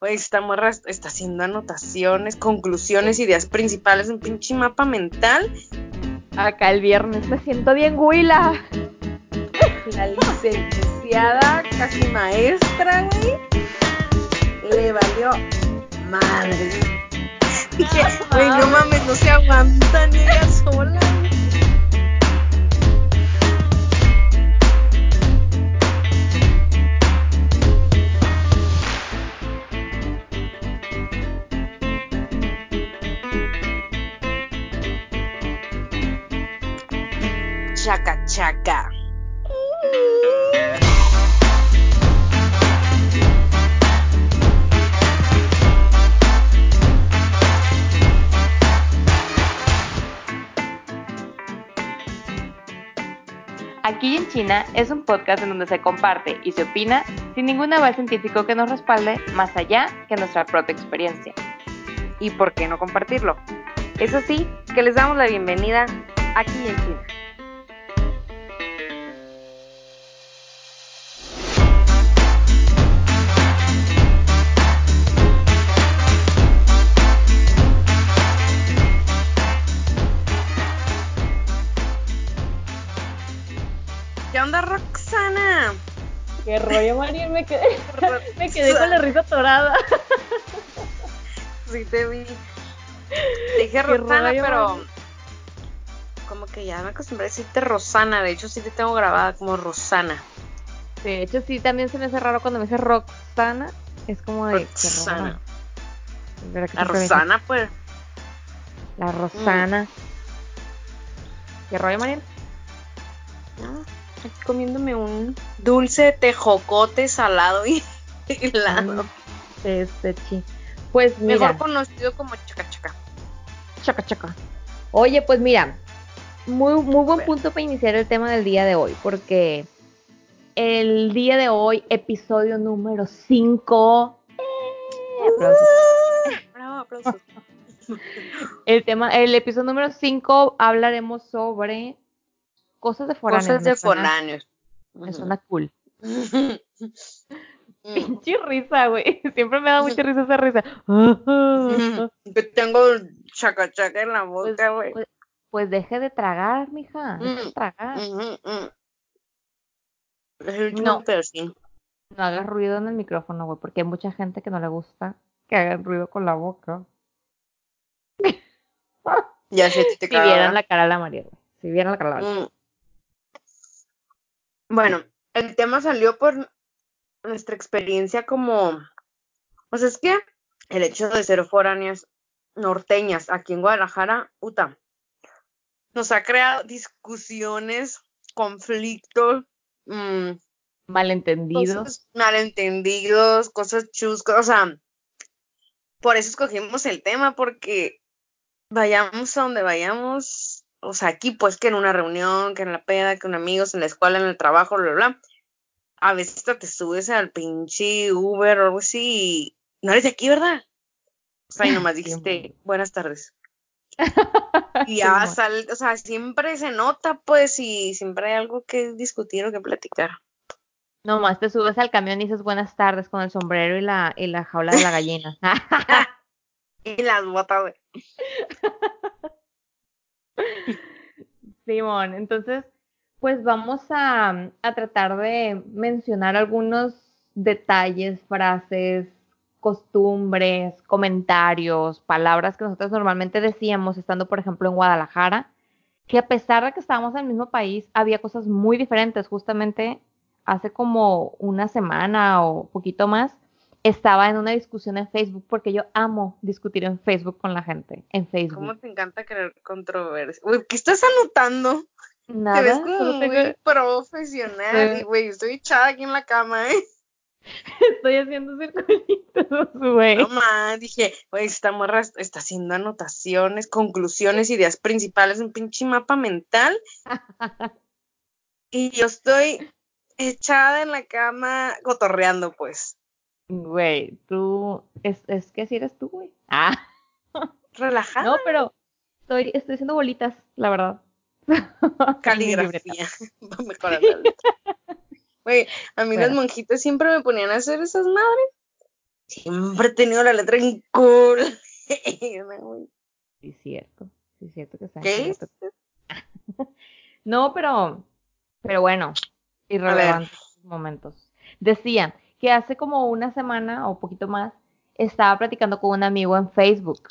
Güey, esta morra está haciendo anotaciones, conclusiones, ideas principales, un pinche mapa mental. Acá el viernes me siento bien huila. La licenciada, casi maestra, güey. Le valió madre. Güey, no mames, no se aguanta ni ella sola. China es un podcast en donde se comparte y se opina sin ningún aval científico que nos respalde más allá que nuestra propia experiencia. ¿Y por qué no compartirlo? Eso sí, que les damos la bienvenida aquí en China. Qué rollo, María, me quedé, me quedé con la risa atorada. Sí, te vi. Te dije Roxana, rollo, pero Mari. como que ya me acostumbré a decirte Rosana. De hecho, sí te tengo grabada como Rosana. De hecho, sí, también se me hace raro cuando me dice Roxana. Es como de. Rosana. ¿Verdad que La Rosana, pues. La Rosana. ¿Qué rollo, María? ah, Aquí comiéndome un dulce tejocote salado y helado. Este, chi. Pues mira. Mejor conocido como chaca chaca. Chaca, chaca. Oye, pues mira, muy, muy buen punto para iniciar el tema del día de hoy, porque el día de hoy, episodio número 5. Bravo, aplausos. El tema, el episodio número 5 hablaremos sobre cosas de foráneos. Cosas de suena- foráneos. Me suena cool. Mm. Pinche risa, güey. Siempre me da mucha risa esa risa. Que tengo chaca chaca en la Pues, boca, güey. pues, pues deje de tragar, mija. Deje de Mm, tragar. Mm. Es el último No. No hagas ruido en el micrófono, güey, porque hay mucha gente que no le gusta que hagan ruido con la boca. Ya sé, te Si vieran la cara de la María, güey. Si vieran la cara de la María. Bueno, el tema salió por nuestra experiencia como, o sea, es que el hecho de ser foráneas norteñas aquí en Guadalajara, Uta, nos ha creado discusiones, conflictos, mm, Malentendidos. cosas malentendidos, cosas chuscas, o sea, por eso escogimos el tema, porque vayamos a donde vayamos, o sea, aquí pues que en una reunión, que en la peda, que con amigos, en la escuela, en el trabajo, bla, bla, bla, a veces hasta te subes al pinche Uber o algo así y no eres de aquí, ¿verdad? O sea, y nomás dijiste, buenas tardes. Y ya sale, o sea, siempre se nota, pues, y siempre hay algo que discutir o que platicar. Nomás te subes al camión y dices buenas tardes con el sombrero y la, y la jaula de la gallina. Y las botas, güey. Simón, entonces, pues vamos a, a tratar de mencionar algunos detalles, frases, costumbres, comentarios, palabras que nosotros normalmente decíamos estando, por ejemplo, en Guadalajara, que a pesar de que estábamos en el mismo país, había cosas muy diferentes. Justamente hace como una semana o poquito más, estaba en una discusión en Facebook, porque yo amo discutir en Facebook con la gente, en Facebook. ¿Cómo te encanta crear controversia? Güey, ¿qué estás anotando? Nada, Te ves como muy tengo- profesional. Sí. Y, güey, estoy echada aquí en la cama, ¿eh? estoy haciendo circulitos, güey. No más, dije, güey, esta morra está haciendo anotaciones, conclusiones, ideas principales, un pinche mapa mental. Y yo estoy echada en la cama cotorreando, pues. Güey, tú, es, es que si eres tú, güey. Ah, Relajada. no, pero estoy, estoy haciendo bolitas, la verdad. Caligrafía. Va a mejorar. Güey, a mí las monjitas siempre me ponían a hacer esas madres. Siempre he tenido la letra en cool. sí, cierto. Sí, cierto que está. ¿Qué? no, pero, pero bueno, irrelevantes momentos. Decía que hace como una semana o poquito más estaba platicando con un amigo en Facebook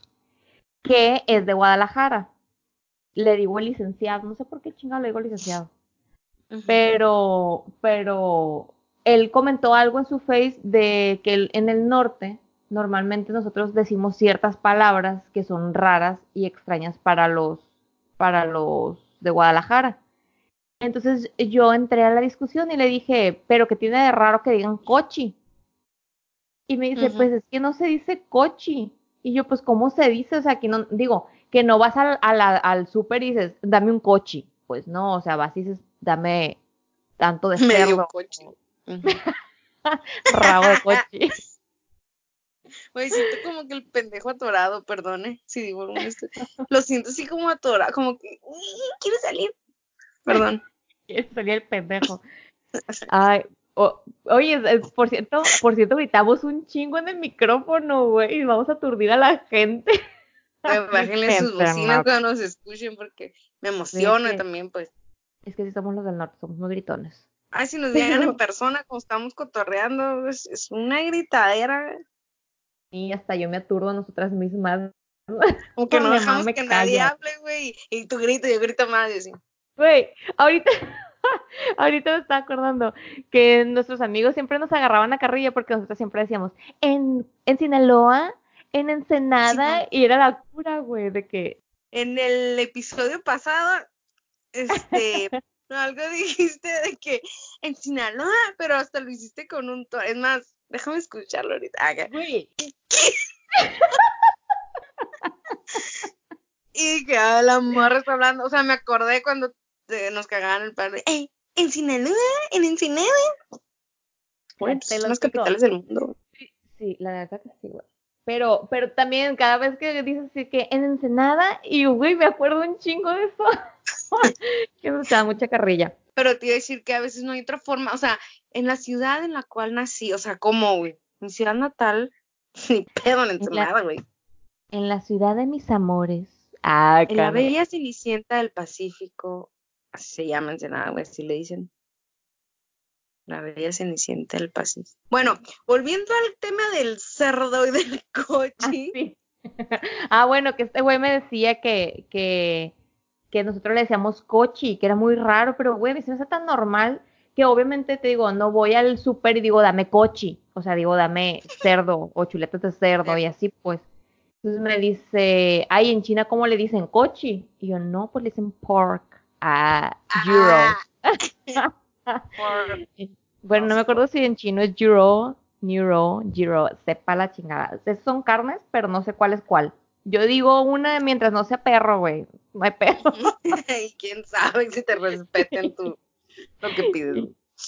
que es de Guadalajara. Le digo licenciado, no sé por qué chingado le digo licenciado. Pero, pero él comentó algo en su face de que en el norte normalmente nosotros decimos ciertas palabras que son raras y extrañas para los, para los de Guadalajara. Entonces yo entré a la discusión y le dije, pero que tiene de raro que digan cochi. Y me dice, pues es que no se dice cochi. Y yo, pues, ¿cómo se dice? O sea, que no, digo, que no vas al, al, al súper y dices, dame un cochi. Pues no, o sea, vas y dices, dame tanto de Medio cochi. Rabo de coche. Güey, siento como que el pendejo atorado, perdone, si digo. Lo siento así como atorado, como que quiere salir. Perdón. Salir el pendejo. Ay, oye, por cierto, por cierto, gritamos un chingo en el micrófono, güey, y vamos a aturdir a la gente. Bájenle sus bocinas cuando nos escuchen porque me emociona también, pues. Es que si somos los del norte, somos muy gritones. Ay, si nos vieran en persona como estamos cotorreando, es, una gritadera. Y hasta yo me aturdo a nosotras mismas. Como que no dejamos que nadie hable, güey. Y tú gritas, yo grito más y así. Güey, ahorita, ahorita me estaba acordando que nuestros amigos siempre nos agarraban a carrilla porque nosotros siempre decíamos, en, en Sinaloa, en Ensenada, y era la cura, güey, de que... En el episodio pasado, este, algo dijiste de que en Sinaloa, pero hasta lo hiciste con un tono. Es más, déjame escucharlo ahorita. y que ah, la morra está hablando. O sea, me acordé cuando nos cagaban el padre. ¡Ey! ¿En Sinaloa? ¿En Ensenada? Bueno, las capitales del mundo. Sí, la verdad que sí, güey. Pero, pero también cada vez que dices así que en Ensenada, y güey, me acuerdo un chingo de eso. que me da mucha carrilla. Pero te iba a decir que a veces no hay otra forma, o sea, en la ciudad en la cual nací, o sea, ¿cómo, güey? Mi ciudad natal, ni pedo en Ensenada, güey. En la ciudad de mis amores. Ah, en la bella Cenicienta del Pacífico, se llama Ensenada, güey, así le dicen. La bella Cenicienta del Pacífico. Bueno, volviendo al tema del cerdo y del coche. Ah, ah, bueno, que este güey me decía que, que que nosotros le decíamos cochi, que era muy raro, pero güey, me hace tan normal que obviamente te digo, no voy al súper y digo, dame cochi, o sea, digo, dame cerdo o chuletas de cerdo y así pues. Entonces me dice, ay, en China, ¿cómo le dicen cochi? Y yo, no, pues le dicen pork a euro. bueno, no me acuerdo si en chino es euro, euro, euro, sepa la chingada. son carnes, pero no sé cuál es cuál. Yo digo una mientras no sea perro, güey. No hay perro. y quién sabe si te respeten tu, lo que pides.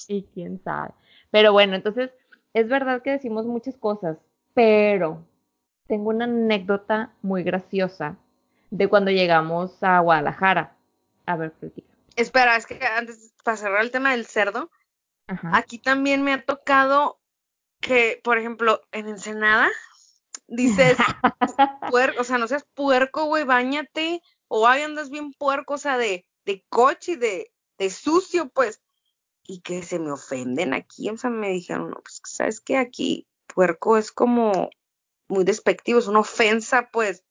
Y, quién sabe. Pero bueno, entonces, es verdad que decimos muchas cosas, pero tengo una anécdota muy graciosa de cuando llegamos a Guadalajara. A ver, platica. Espera, es que antes, para cerrar el tema del cerdo, aquí también me ha tocado que, por ejemplo, en Ensenada, dices, puerco, o sea, no seas puerco, güey, bañate, o ahí andas bien puerco, o sea, de, de coche, de, de sucio, pues, y que se me ofenden aquí, o sea, me dijeron, no, pues, ¿sabes qué? Aquí puerco es como muy despectivo, es una ofensa, pues,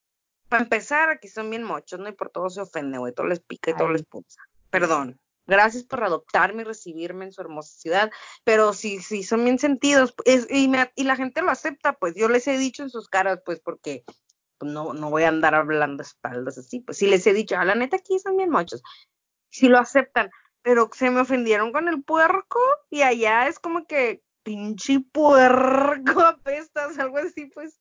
para empezar, aquí son bien mochos, ¿no? Y por todo se ofende, güey, todo les pica y todo les punza. Perdón. Gracias por adoptarme y recibirme en su hermosa ciudad, pero si sí, son bien sentidos y, y la gente lo acepta, pues yo les he dicho en sus caras, pues porque pues, no, no voy a andar hablando espaldas así, pues si les he dicho, a la neta aquí son bien mochos, si lo aceptan, pero se me ofendieron con el puerco y allá es como que pinche puerco apestas, algo así, pues.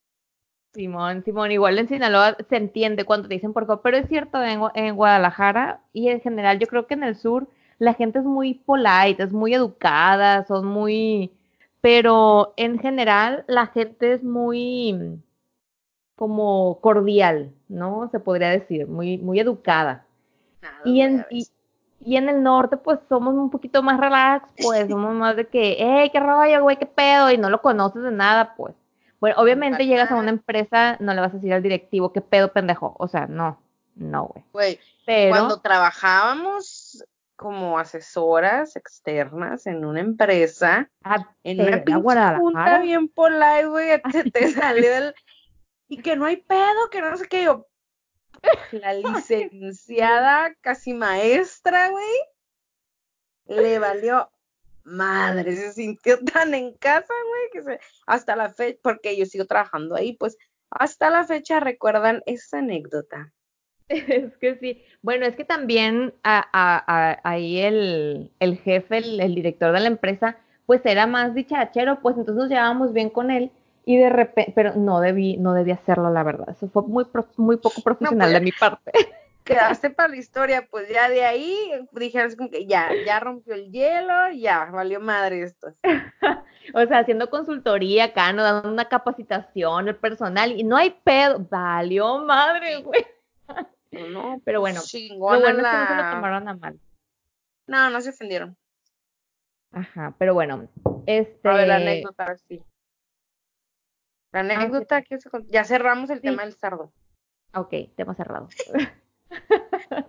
Simón, Simón, igual en Sinaloa se entiende cuando te dicen puerco, pero es cierto en, en Guadalajara y en general yo creo que en el sur la gente es muy polite, es muy educada, son muy, pero en general la gente es muy como cordial, ¿no? Se podría decir, muy, muy educada. y, en, y, en el norte, pues somos un poquito más relax, pues somos más de que, hey, qué rollo, güey, qué pedo, y no lo conoces de nada, pues. Bueno, obviamente llegas a una empresa, no le vas a decir al directivo, ¿qué pedo pendejo? O sea, no, no, güey. Pero, cuando trabajábamos como asesoras externas en una empresa, ah, en una pinche bien polite, güey, te, te salió el... Y que no hay pedo, que no sé qué, yo... La licenciada, casi maestra, güey, le valió madre, se sintió tan en casa, güey, que se, hasta la fecha, porque yo sigo trabajando ahí, pues hasta la fecha recuerdan esa anécdota. Es que sí. Bueno, es que también a- a- a- ahí el, el jefe, el, el director de la empresa, pues era más dicharachero, pues entonces nos llevábamos bien con él y de repente, pero no debí, no debí hacerlo, la verdad. Eso fue muy, pro- muy poco profesional pues, de mi parte. Quedaste para la historia, pues ya de ahí dijeron como que ya, ya rompió el hielo, ya, valió madre esto. O sea, haciendo consultoría acá, no dando una capacitación, el personal, y no hay pedo. Valió madre, güey. No, Pero bueno, chingona Lo bueno es que no se lo la- tomaron a mal. No, no se ofendieron. Ajá, pero bueno, este. A ver, la anécdota, sí. La sí. anécdota que se ya cerramos el Sí. tema del sardo. Ok, tema cerrado.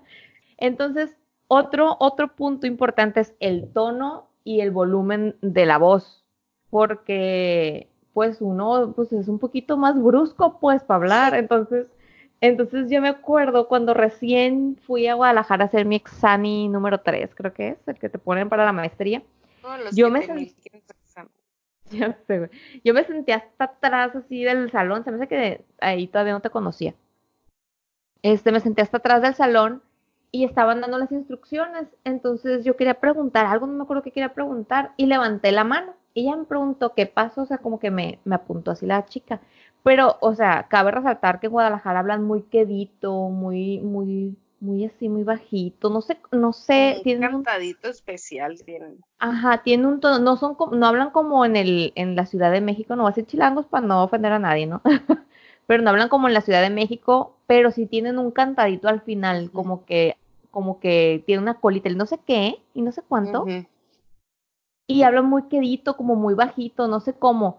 Entonces, otro, otro punto importante es el tono y el volumen de la voz, porque pues uno pues es un poquito más brusco pues para hablar, entonces, entonces yo me acuerdo cuando recién fui a Guadalajara a hacer mi examen número 3, creo que es, el que te ponen para la maestría. No, los Yo me te- sent- quieren examen. Ya sé, güey. Yo me sentía hasta atrás así del salón, se me hace que ahí todavía no te conocía. Este, me senté hasta atrás del salón y estaban dando las instrucciones. Entonces yo quería preguntar algo, no me acuerdo qué quería preguntar, y levanté la mano. Y ella me preguntó qué pasó, o sea, como que me, me apuntó así la chica. Pero, o sea, cabe resaltar que en Guadalajara hablan muy quedito, muy, muy, muy así, muy bajito. No sé, no sé, Un tienen un cantadito especial tienen. Ajá, tiene un tono, no son como- no hablan como en el, en la Ciudad de México, no voy a decir chilangos para no ofender a nadie, ¿no? Pero no hablan como en la Ciudad de México, pero sí tienen un cantadito al final, como que, como que tiene una colita, el no sé qué, y no sé cuánto, y hablan muy quedito, como muy bajito, no sé cómo.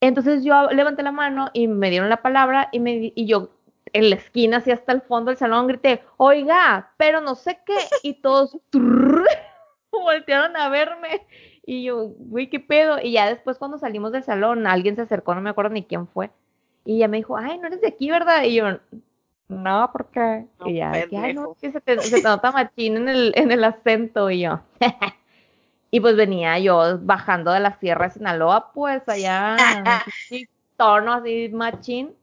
Entonces yo levanté la mano y me dieron la palabra y me y yo en la esquina, así hasta el fondo del salón, grité, oiga, pero no sé qué, y todos trrr, voltearon a verme. Y yo, güey, qué pedo. Y ya después cuando salimos del salón, alguien se acercó, no me acuerdo ni quién fue. Y ella me dijo, ay, no eres de aquí, ¿verdad? Y yo, no, ¿por qué? No, y ya, no, que se te, se te nota machín en el, en el acento. Y yo, y pues venía yo bajando de la sierra de Sinaloa, pues allá, así, tono así machín.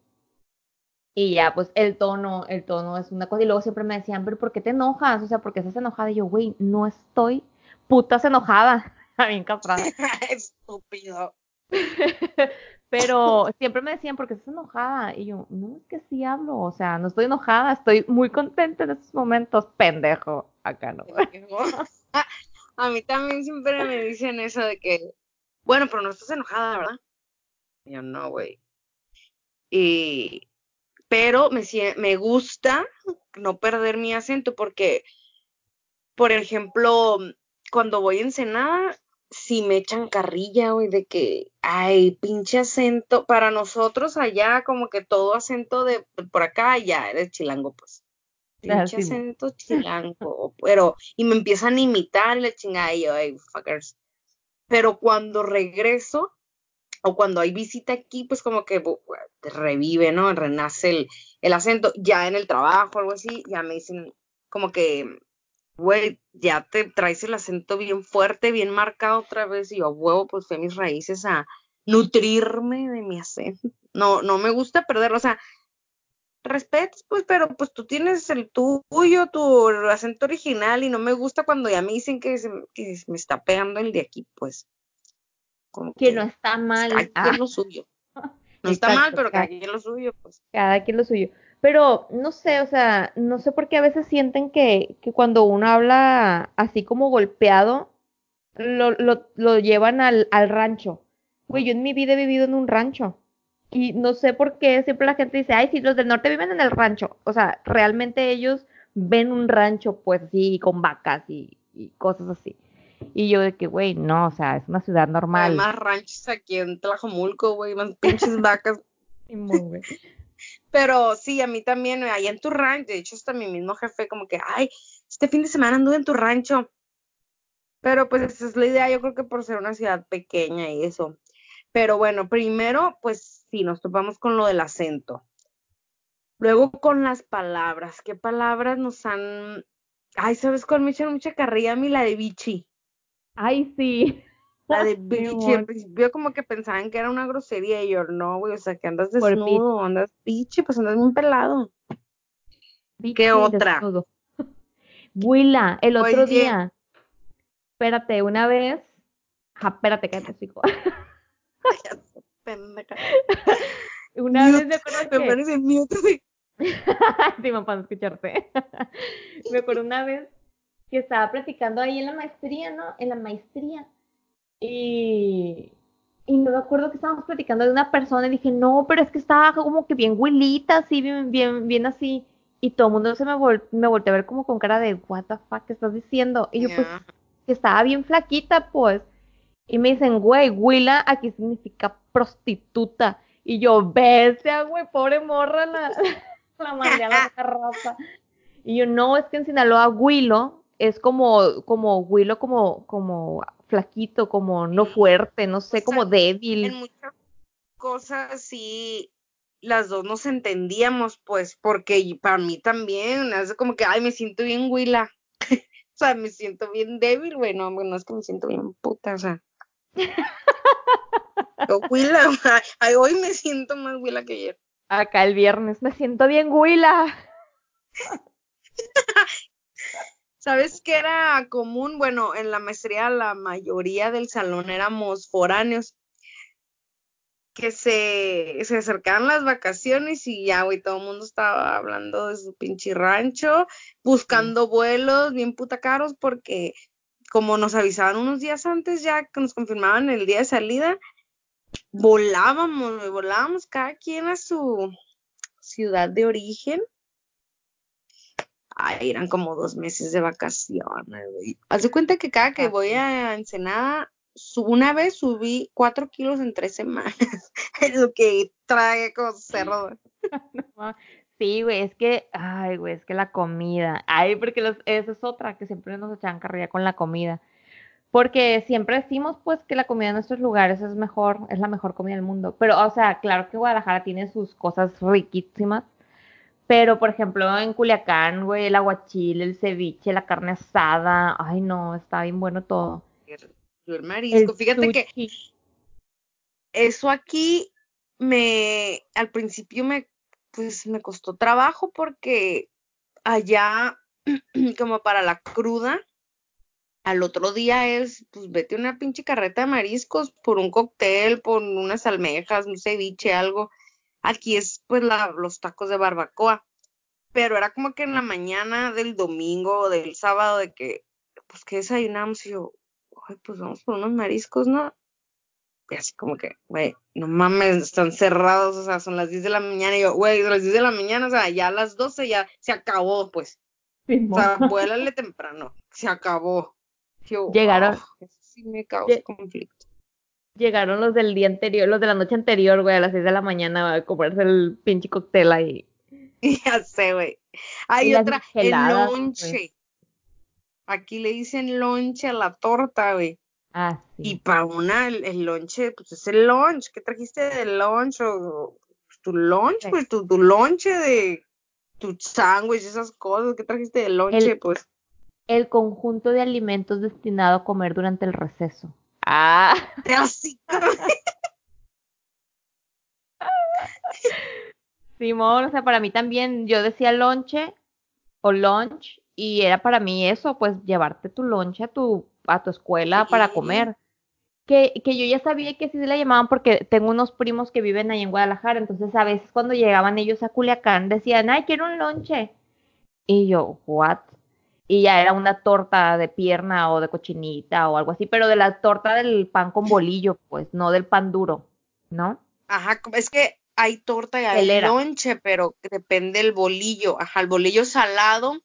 Y ya, pues el tono, el tono es una cosa. Y luego siempre me decían, pero ¿por qué te enojas? O sea, ¿por qué estás enojada? Y yo, güey, no estoy putas enojada. Bien castrada. Estúpido. Pero siempre me decían, ¿por qué estás enojada? Y yo, no, es que sí hablo. O sea, no estoy enojada, estoy muy contenta en estos momentos, pendejo. Acá no. A mí también siempre me dicen eso de que, bueno, pero no estás enojada, ¿verdad? Y yo no, güey. Y, pero me, me gusta no perder mi acento porque, por ejemplo, cuando voy a Ensenada, si me echan carrilla, güey, de que, ay, pinche acento, para nosotros allá como que todo acento de por acá ya eres chilango, pues. Pinche acento chilango, pero, y me empiezan a imitar y la chingada, y yo, ay, fuckers. Pero cuando regreso, o cuando hay visita aquí, pues como que te revive, ¿no? Renace el, el acento. Ya en el trabajo algo así, ya me dicen como que, güey, ya te traes el acento bien fuerte, bien marcado otra vez, y yo, a huevo, pues fui a mis raíces a nutrirme de mi acento. No, no me gusta perderlo, o sea, respetas, pues, pero pues tú tienes el tuyo, tu acento original, y no me gusta cuando ya me dicen que, se, que se me está pegando el de aquí, pues. Como Que no está mal. cada Ah, quien lo suyo. No está mal, pero cada- cada quien lo suyo, pues. cada quien lo suyo. Pero no sé, o sea, no sé por qué a veces sienten que, que cuando uno habla así como golpeado, lo, lo, lo llevan al, al rancho. Güey, yo en mi vida he vivido en un rancho. Y no sé por qué siempre la gente dice, ay, sí, los del norte viven en el rancho. O sea, realmente ellos ven un rancho, pues así, con vacas y, y cosas así. Y yo de que, güey, no, o sea, es una ciudad normal. Hay más ranchos aquí en Tlajomulco, güey, más pinches vacas. Pero sí, a mí también, ahí en tu rancho, de hecho, hasta mi mismo jefe, como que, ay, este fin de semana anduve en tu rancho. Pero pues esa es la idea, yo creo que por ser una ciudad pequeña y eso. Pero bueno, primero, pues sí, nos topamos con lo del acento. Luego con las palabras. ¿Qué palabras nos han... Ay, ¿sabes cuál me echan mucha carrilla a mí? La de bichi. Ay, sí. La de bichi. Al principio como que pensaban que era una grosería y yo, no, güey, o sea, que andas desnudo, andas bichi, pues andas muy pelado. ¿Qué otra? Huila, el otro día. Espérate, una vez. Ja, espérate, cállate, chico. una vez me acuerdo que... Me parece mute, sí, me puedo escucharte. me acuerdo una vez que estaba platicando ahí en la maestría, ¿no? En la maestría. Y, y no me acuerdo que estábamos platicando de una persona y dije, no, pero es que estaba como que bien huilita, así, bien, bien, bien así. Y todo el mundo se me, me volteó a ver como con cara de, what the fuck, ¿qué estás diciendo? Y yo, pues, que estaba bien flaquita, pues. Y me dicen, güey, huila aquí significa prostituta. Y yo, bestia, güey, pobre morra, la, la mandé a la raza. Y yo, no, es que en Sinaloa, huilo es como, como huilo, como, como flaquito, como no fuerte, no sé, como débil. En muchas cosas sí, las dos nos entendíamos, pues, porque para mí también, es como que, ay, me siento bien huila. o sea, me siento bien débil, güey, no, no es que me siento bien puta, o sea. huila, ay, hoy me siento más huila que ayer. Acá el viernes me siento bien huila. ¿Sabes qué era común? Bueno, en la maestría la mayoría del salón éramos foráneos que se, se acercaban las vacaciones y ya, güey, todo el mundo estaba hablando de su pinche rancho, buscando vuelos bien puta caros porque como nos avisaban unos días antes ya que nos confirmaban el día de salida, volábamos, volábamos cada quien a su ciudad de origen. Ay, eran como dos meses de vacaciones, güey. Haz de cuenta que cada que voy a Ensenada, una vez subí cuatro kilos en tres semanas. es lo que trae con cerdo. Sí, güey, es que, ay, güey, es que la comida. Ay, porque los, esa es otra, que siempre nos echan carrilla con la comida. Porque siempre decimos, pues, que la comida en nuestros lugares es mejor, es la mejor comida del mundo. Pero, o sea, claro que Guadalajara tiene sus cosas riquísimas. Pero, por ejemplo, en Culiacán, güey, el aguachile, el ceviche, la carne asada. Ay, no, está bien bueno todo. El marisco. Fíjate que eso aquí me, al principio me, pues, me costó trabajo porque allá, como para la cruda, al otro día es, pues vete una pinche carreta de mariscos por un cóctel, por unas almejas, un ceviche, algo. Aquí es pues la, los tacos de barbacoa. Pero era como que en la mañana del domingo o del sábado de que, pues que desayunamos y yo, ay, pues vamos por unos mariscos, ¿no? Y así como que, güey, no mames, están cerrados, o sea, son las 10 de la mañana. Y yo, güey, son las 10 de la mañana, o sea, ya a las 12 ya se acabó, pues. o sea, vuélale temprano, se acabó. Llegaron. sí me causa conflicto. Llegaron los del día anterior, los de la noche anterior, güey, a las 6 de la mañana a comerse el pinche cóctel ahí. Ya sé, güey. Hay otra, el lonche. Aquí le dicen lonche a la torta, güey. Ah, sí. Y para una, el, lonche, pues es el lunch. ¿Qué trajiste de lunch? O, tu lunch, pues tu, tu lonche de tu sándwich, esas cosas. ¿Qué trajiste de lonche, pues? el conjunto de alimentos destinado a comer durante el receso. Ah. Simón, o sea, para mí también, yo decía lonche o lunch y era para mí eso, pues llevarte tu lonche a tu, a tu escuela para comer. Que, que yo ya sabía que así se la llamaban porque tengo unos primos que viven ahí en Guadalajara, entonces a veces cuando llegaban ellos a Culiacán decían, ay, quiero un lonche. Y yo, what? Y ya era una torta de pierna o de cochinita o algo así, pero de la torta del pan con bolillo, pues, no del pan duro, ¿no? Ajá, es que hay torta y hay lonche, pero depende del bolillo. Ajá, el bolillo salado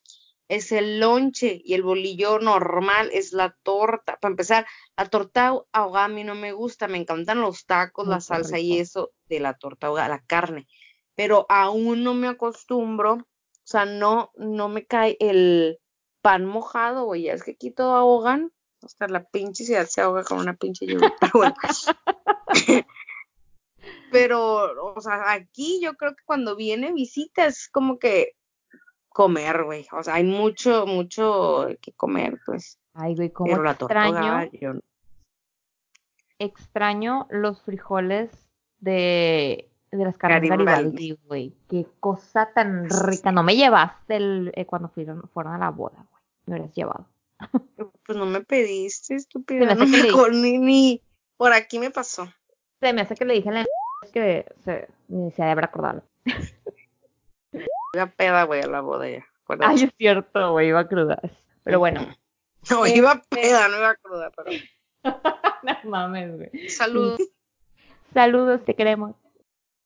es el lonche y el bolillo normal es la torta. Para empezar, la torta ahogada a mí no me gusta, me encantan los tacos, la salsa y eso de la torta ahogada, la carne, pero aún no me acostumbro, o sea, no, no me cae el pan mojado, güey, es que aquí todo ahogan, hasta la pinche ciudad se ahoga con una pinche lluvia, pero bueno. pero, o sea, aquí yo creo que cuando viene visita es como que comer, güey. O sea, hay mucho, mucho que comer, pues. Ay, güey, como extraño. Extraño los frijoles de, de las carnes Garibaldi, güey. Qué cosa tan rica. No me llevaste el, eh, cuando fueron, fueron a la boda. Me hubieras llevado. Pues no me pediste, estúpida. No me ni, ni por aquí me pasó. Se me hace que le dije en la que se, ni se habrá acordado. Iba peda, güey, a la boda ya. Ay, es cierto, güey, iba cruda. Pero bueno. No, iba peda, no iba cruda, pero. no mames, güey. Saludos. Saludos, te queremos.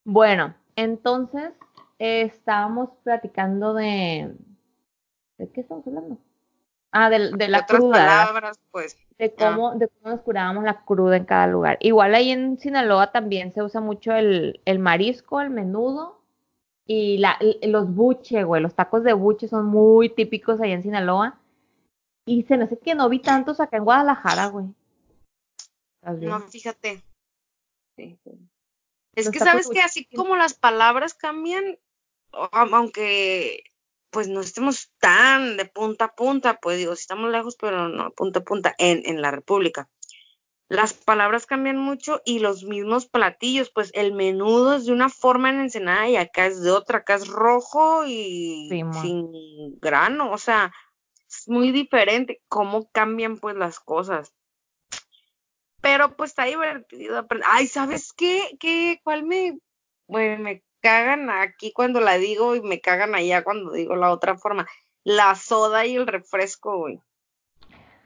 Bueno, entonces estábamos platicando de. ¿De qué estamos hablando? Ah, de, de la otras cruda. palabras, pues. De cómo, de cómo nos curábamos la cruda en cada lugar. Igual ahí en Sinaloa también se usa mucho el, el marisco, el menudo y la, los buche, güey, los tacos de buche son muy típicos allá en Sinaloa. Y se me hace que no vi tantos acá en Guadalajara, güey. No, fíjate. Es que sabes que así como las palabras cambian, aunque pues no estemos tan de punta a punta, pues digo, si estamos lejos, pero no punta a punta en, en la República las palabras cambian mucho y los mismos platillos, pues el menudo es de una forma en Ensenada y acá es de otra, acá es rojo y sin grano, o sea, es muy diferente cómo cambian pues las cosas. Pero pues está divertido. Ay, ¿sabes qué? ¿Qué? ¿Cuál me, bueno, me cagan aquí cuando la digo y me cagan allá cuando digo la otra forma? La soda y el refresco, güey.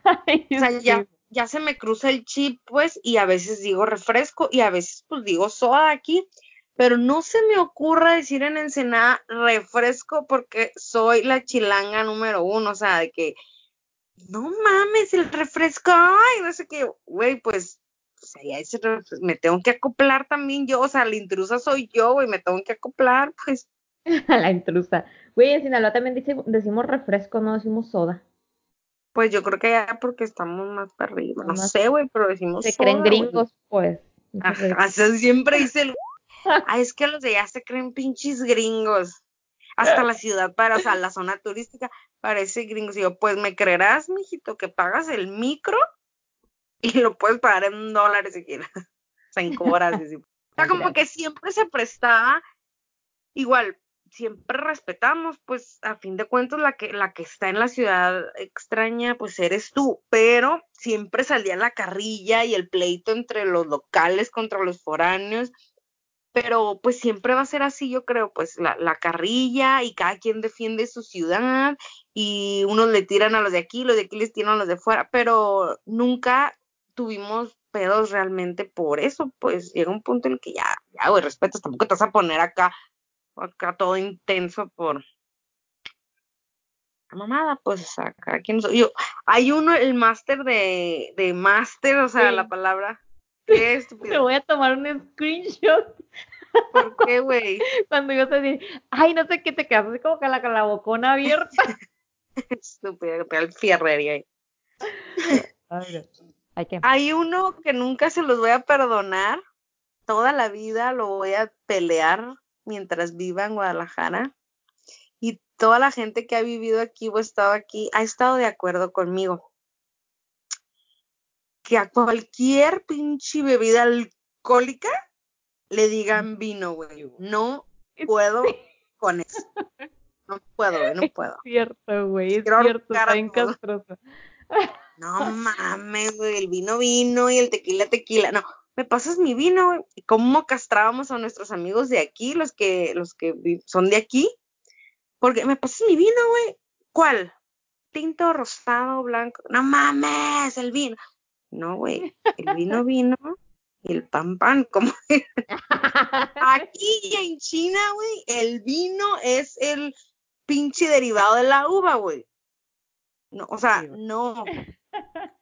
o sea, ya ya se me cruza el chip, pues, y a veces digo refresco y a veces pues digo soda aquí, pero no se me ocurra decir en Ensenada refresco porque soy la chilanga número uno, o sea, de que no mames, el refresco, ay, no sé qué, güey, pues, pues ese me tengo que acoplar también yo, o sea, la intrusa soy yo, güey, me tengo que acoplar, pues. la intrusa. Güey, en Sinaloa también decimos refresco, no decimos soda. Pues yo creo que ya porque estamos más para arriba. No sé, güey, pero decimos. Se creen gringos, pues. Ajá, siempre dice el. ah, es que los de allá se creen pinches gringos. Hasta la ciudad, para, o sea, la zona turística parece gringos. Y yo, pues me creerás, mijito, que pagas el micro y lo puedes pagar en dólares si quieres. En horas. o sea, como que siempre se prestaba. Igual, siempre respetamos, pues a fin de cuentas la que, la que está en la ciudad extraña, pues eres tú, pero siempre salía la carrilla y el pleito entre los locales contra los foráneos, pero pues siempre va a ser así, yo creo, pues la, la carrilla y cada quien defiende su ciudad y unos le tiran a los de aquí, los de aquí les tiran a los de fuera, pero nunca tuvimos pedos realmente por eso, pues llega un punto en el que ya, ya, güey, respetas, tampoco te vas a poner acá acá todo intenso por la mamada, pues acá quien yo hay uno el máster de de máster, o sea, la palabra qué estúpido. Te voy a tomar un screenshot. ¿Por qué, güey? Cuando yo te dije, ay, no sé qué te quedas así como que la, la bocona abierta. Estúpido, que el fierrería ahí. Hay uno que nunca se los voy a perdonar. Toda la vida lo voy a pelear mientras viva en Guadalajara. Y toda la gente que ha vivido aquí o estado aquí ha estado de acuerdo conmigo. Que a cualquier pinche bebida alcohólica le digan vino, güey. No puedo con eso. No puedo, güey, no puedo. Es cierto, güey, es cierto, está No mames, güey, el vino vino y el tequila tequila. No, me pasas mi vino, y cómo castrábamos a nuestros amigos de aquí, los que, los que son de aquí, porque me pasas mi vino, güey, ¿cuál? Tinto, rosado, blanco, no mames, el vino. No, güey, el vino vino y el pan pan, como aquí en China, güey, el vino es el pinche derivado de la uva, güey. No, o sea, no.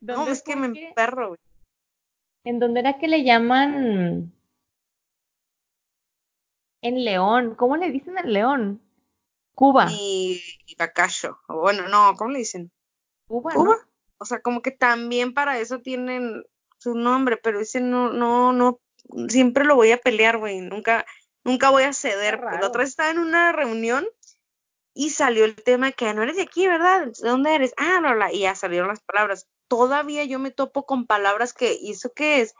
No, ¿Dónde es que me emperro, güey. ¿En dónde era que le llaman? En León. ¿Cómo le dicen en León? Cuba. Y, y Bacacho. Bueno, no, ¿cómo le dicen? Cuba, Cuba. ¿no? O sea, como que también para eso tienen su nombre, pero ese no, no, no, siempre lo voy a pelear, güey. Nunca, nunca voy a ceder. La otra vez estaba en una reunión y salió el tema que no eres de aquí, ¿verdad? ¿De dónde eres? Ah, bla, y ya salieron las palabras. Todavía yo me topo con palabras que, ¿y eso qué es?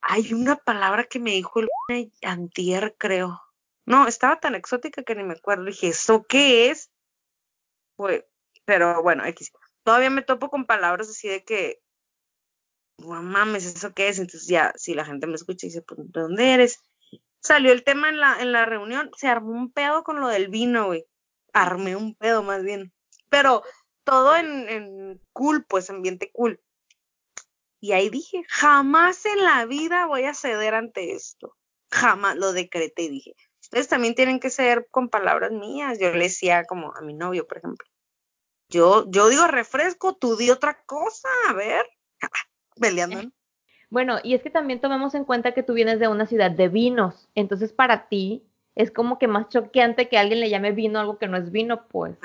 Hay una palabra que me dijo el antier, creo. No, estaba tan exótica que ni me acuerdo. Dije, ¿eso qué es? Pues, pero bueno, X. Todavía me topo con palabras así de que, no mames, ¿eso qué es? Entonces ya, si la gente me escucha y dice, pues, ¿de dónde eres? Salió el tema en la, en la reunión, se armó un pedo con lo del vino, güey. Armé un pedo más bien. Pero todo en, en cool, pues, ambiente cool. Y ahí dije, jamás en la vida voy a ceder ante esto. Jamás lo decreté y dije, ustedes también tienen que ceder con palabras mías. Yo le decía como a mi novio, por ejemplo. Yo, yo digo refresco, tú di otra cosa, a ver. Peleando. ¿no? Bueno, y es que también tomemos en cuenta que tú vienes de una ciudad de vinos, entonces para ti es como que más choqueante que alguien le llame vino algo que no es vino, pues.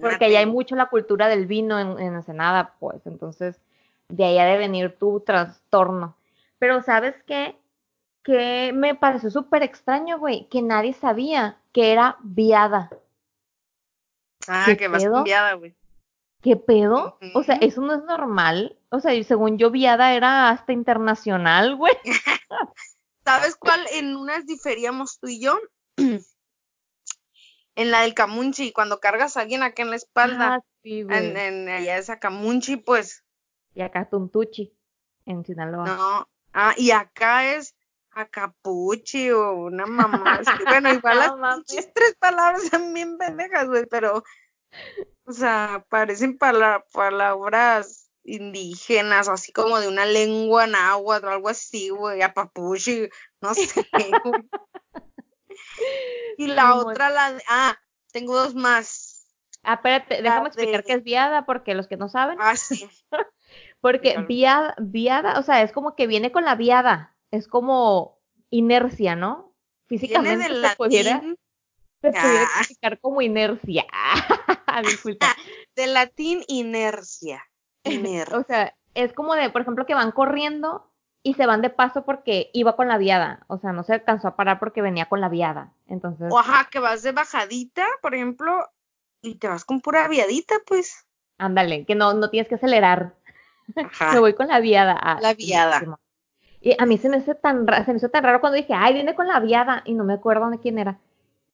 Porque allá hay mucho la cultura del vino en, en Ensenada, pues. Entonces, de ahí ha de venir tu trastorno. Pero, ¿sabes qué? Que me pareció súper extraño, güey, que nadie sabía que era viada. Ah, ¿Qué que pedo? cambiada, güey. ¿Qué pedo? O sea, eso no es normal. O sea, según yo, viada era hasta internacional, güey. ¿Sabes cuál? En unas diferíamos tú y yo. en la del Camunchi, cuando cargas a alguien acá en la espalda. Ah, sí, en, en allá esa Camunchi, pues, Y acá Tuntuchi, en Sinaloa. no. Ah, y acá es Acapuchi o una mamá. así. Bueno, igual No las tres palabras son bien pendejas, güey, pero, o sea, parecen pala- palabras indígenas, así como de una lengua náhuatl o algo así, güey, Apapuchi, no sé. Y la otra, la de, ah, tengo dos más. Ah, espérate, La déjame explicar de- qué es viada, porque los que no saben. Ah, sí. Porque viada, viada, o sea, es como que viene con la viada. Es como inercia, ¿no? Viene Físicamente del se pudiera, se pudiera Ah. explicar como inercia. Disculpa. del latín inercia. Inercia. O sea, es como de, por ejemplo, que van corriendo y se van de paso porque iba con la viada. O sea, no se alcanzó a parar porque venía con la viada. Entonces, O ajá, que vas de bajadita, por ejemplo, y te vas con pura viadita, pues. ándale, que no, no tienes que acelerar. Ajá. Me voy con la viada. Ah, La viada. Y a mí se me, hace tan ra- se me hizo tan raro cuando dije, ay, viene con la viada, y no me acuerdo de quién era.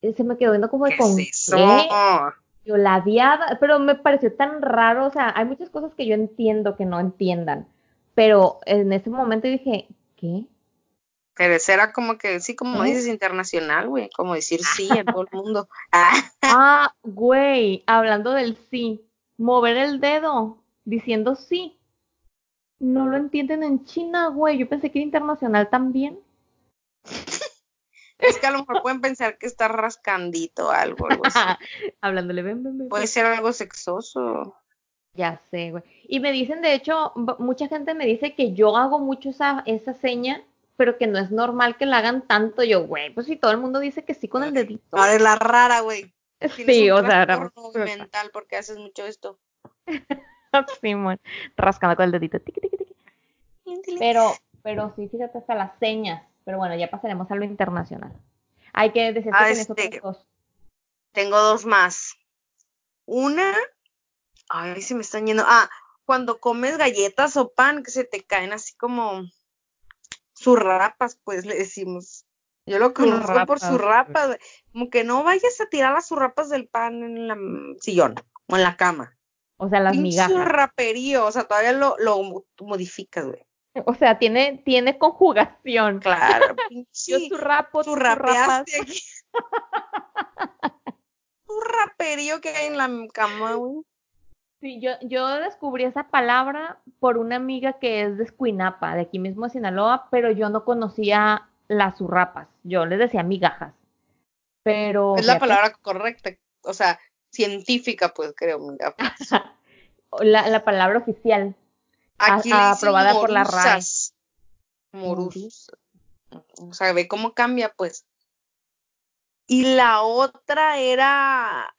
Y se me quedó viendo como de ¿Qué con es eso? qué. Yo, la viada, pero me pareció tan raro, o sea, hay muchas cosas que yo entiendo que no entiendan, pero en ese momento dije, ¿qué? Pero ese era como que, sí, como ¿Eh? dices, internacional, güey. Como decir sí en todo el mundo. Ah, güey, hablando del sí, mover el dedo diciendo sí. No lo entienden en China, güey. Yo pensé que era internacional también. es que a lo mejor pueden pensar que está rascandito algo, algo así. Hablándole, ven, ven, ven. Puede ser algo sexoso. Ya sé, güey. Y me dicen, de hecho, mucha gente me dice que yo hago mucho esa, esa seña, pero que no es normal que la hagan tanto. Yo, güey, pues si todo el mundo dice que sí con el dedito. Ahora es la rara, güey. Sí, o sea, era- mental porque haces mucho esto. Simón, rascando con el dedito. tiqui, tiqui, tiqui. Pero, pero sí, fíjate hasta las señas. Pero bueno, ya pasaremos a lo internacional. Hay que decir que Ah, este. Tengo dos más. Una, ay, se me están yendo. Ah, cuando comes galletas o pan que se te caen así como surrapas, pues le decimos. Yo lo conozco por Surrapas, surrapas, güey. como que no vayas a tirar las surrapas del pan en la mm, sillón o en la cama. O sea, las migajas. surraperío, o sea, todavía lo, lo mo- modificas, güey. O sea, tiene, tiene conjugación. Claro, Yo surrapeaste surrapas. aquí. Surraperío que hay en la cama, güey. Sí, yo, yo descubrí esa palabra por una amiga que es de Escuinapa, de aquí mismo de Sinaloa, pero yo no conocía las surrapas. Yo les decía migajas. Pero Es la palabra correcta. O sea, científica, pues creo, mira. la, la palabra oficial. Aquí A- aprobada por la RAE. Morusas. O sea, ve cómo cambia, pues. Y la otra era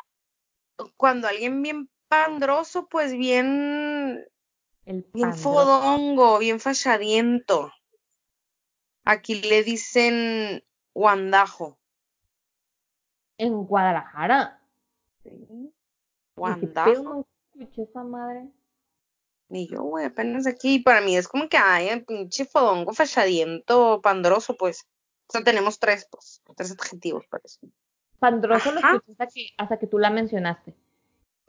cuando alguien bien pandroso, pues bien, El bien fodongo, bien fachadiento. Aquí le dicen guandajo. En Guadalajara. Sí. ¿Y qué Guandajo. No escuché esa madre. Ni yo, güey, apenas aquí. Para mí es como que hay un pinche fodongo fachadiento, pandroso, pues. O sea, tenemos tres, pues. Tres adjetivos para eso. Pandroso lo escuché hasta que, hasta que tú la mencionaste.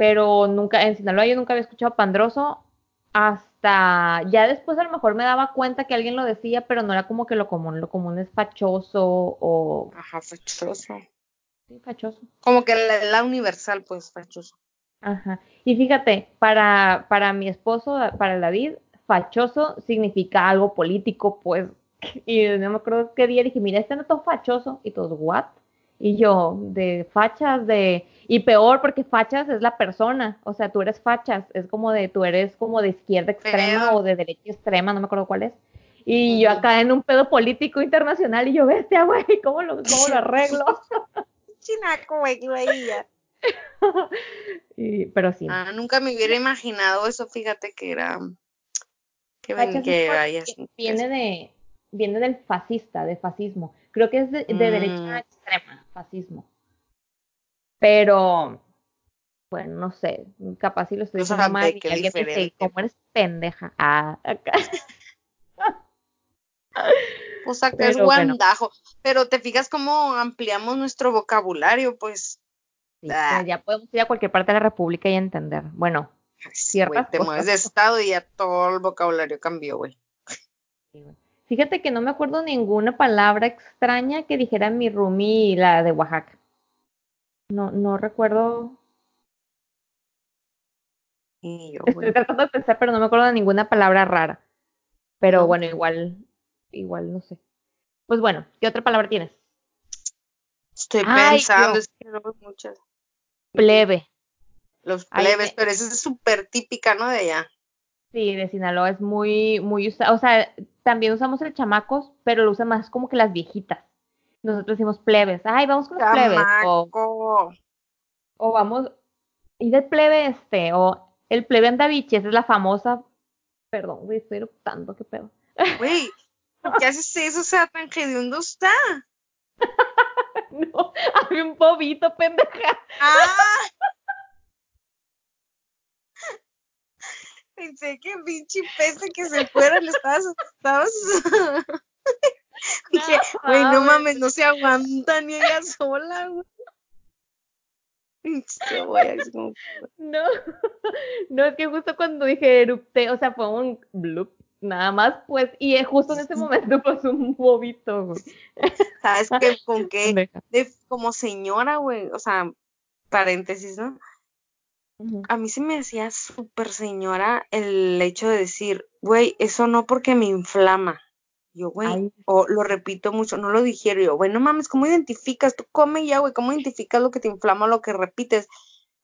Pero nunca, en Sinaloa yo nunca había escuchado pandroso hasta ya después a lo mejor me daba cuenta que alguien lo decía, pero no era como que lo común. Lo común es fachoso o Ajá, fachoso. sí, fachoso. Como que la, la universal, pues, fachoso. Ajá. Y fíjate, para, para mi esposo, para David, fachoso significa algo político, pues. Y no me acuerdo qué día dije, mira, este no es todo fachoso. Y todos, ¿what? Y yo, de fachas, de. Y peor, porque fachas es la persona. O sea, tú eres fachas. Es como de, tú eres como de izquierda extrema o de derecha extrema, no me acuerdo cuál es. Y yo acá en un pedo político internacional, y yo, bestia, güey, ¿cómo lo, cómo lo arreglo? Chinaco, güey. Y- pero sí. Ah, nunca me hubiera imaginado eso, fíjate que era. Que, ven, que viene de viene del fascista, de fascismo. Creo que es de, de Mm. derecha extrema, fascismo. Pero bueno, no sé, capaz si lo estoy diciendo mal y alguien dice. ¿cómo eres pendeja? Ah, acá. Pues acá es Pero bueno. guandajo. Pero te fijas cómo ampliamos nuestro vocabulario, pues. Sí, Ah. ya podemos ir a cualquier parte de la República y entender. Bueno, Ciertas te cosas. mueves de estado y ya todo el vocabulario cambió, güey. sí, güey. Fíjate que no me acuerdo ninguna palabra extraña que dijera mi roomie la de Oaxaca. No, no recuerdo Y yo, Estoy tratando de pensar, pero no me acuerdo de ninguna palabra rara. Pero No. bueno, igual, igual no sé. Pues bueno, ¿qué otra palabra tienes? Estoy Ay, pensando, yo. es que no muchas. Plebe. Los plebes, pero esa es súper típica, ¿no? De allá. Sí, de Sinaloa es muy, muy usado. O sea, también usamos el chamacos, pero lo usan más como que las viejitas. Nosotros decimos plebes. Ay, vamos con los plebes. O, vamos, y del plebe este, o el plebe andaviche, esa es la famosa. Perdón, güey, estoy eruptando, qué pedo. Güey, ¿por qué haces eso? O sea, tan hediondo está. No, había un bobito, pendeja. ¡Ah! Pensé que pinche pese que se fuera, le estabas, estabas... Dije, güey, no mames, no se aguanta ni ella sola, güey. No, no, es que justo cuando dije erupté, o sea, fue un blup, nada más, pues, y justo en ese momento pasó un bobito, güey. ¿Sabes qué? Con qué? De, como señora, güey, o sea, paréntesis, ¿no? A mí se me hacía súper señora el hecho de decir, güey, eso no porque me inflama. Yo, güey, o lo repito mucho, no lo digiero. Yo, güey, no mames, ¿cómo identificas? Tú come ya, güey, ¿cómo identificas lo que te inflama o lo que repites?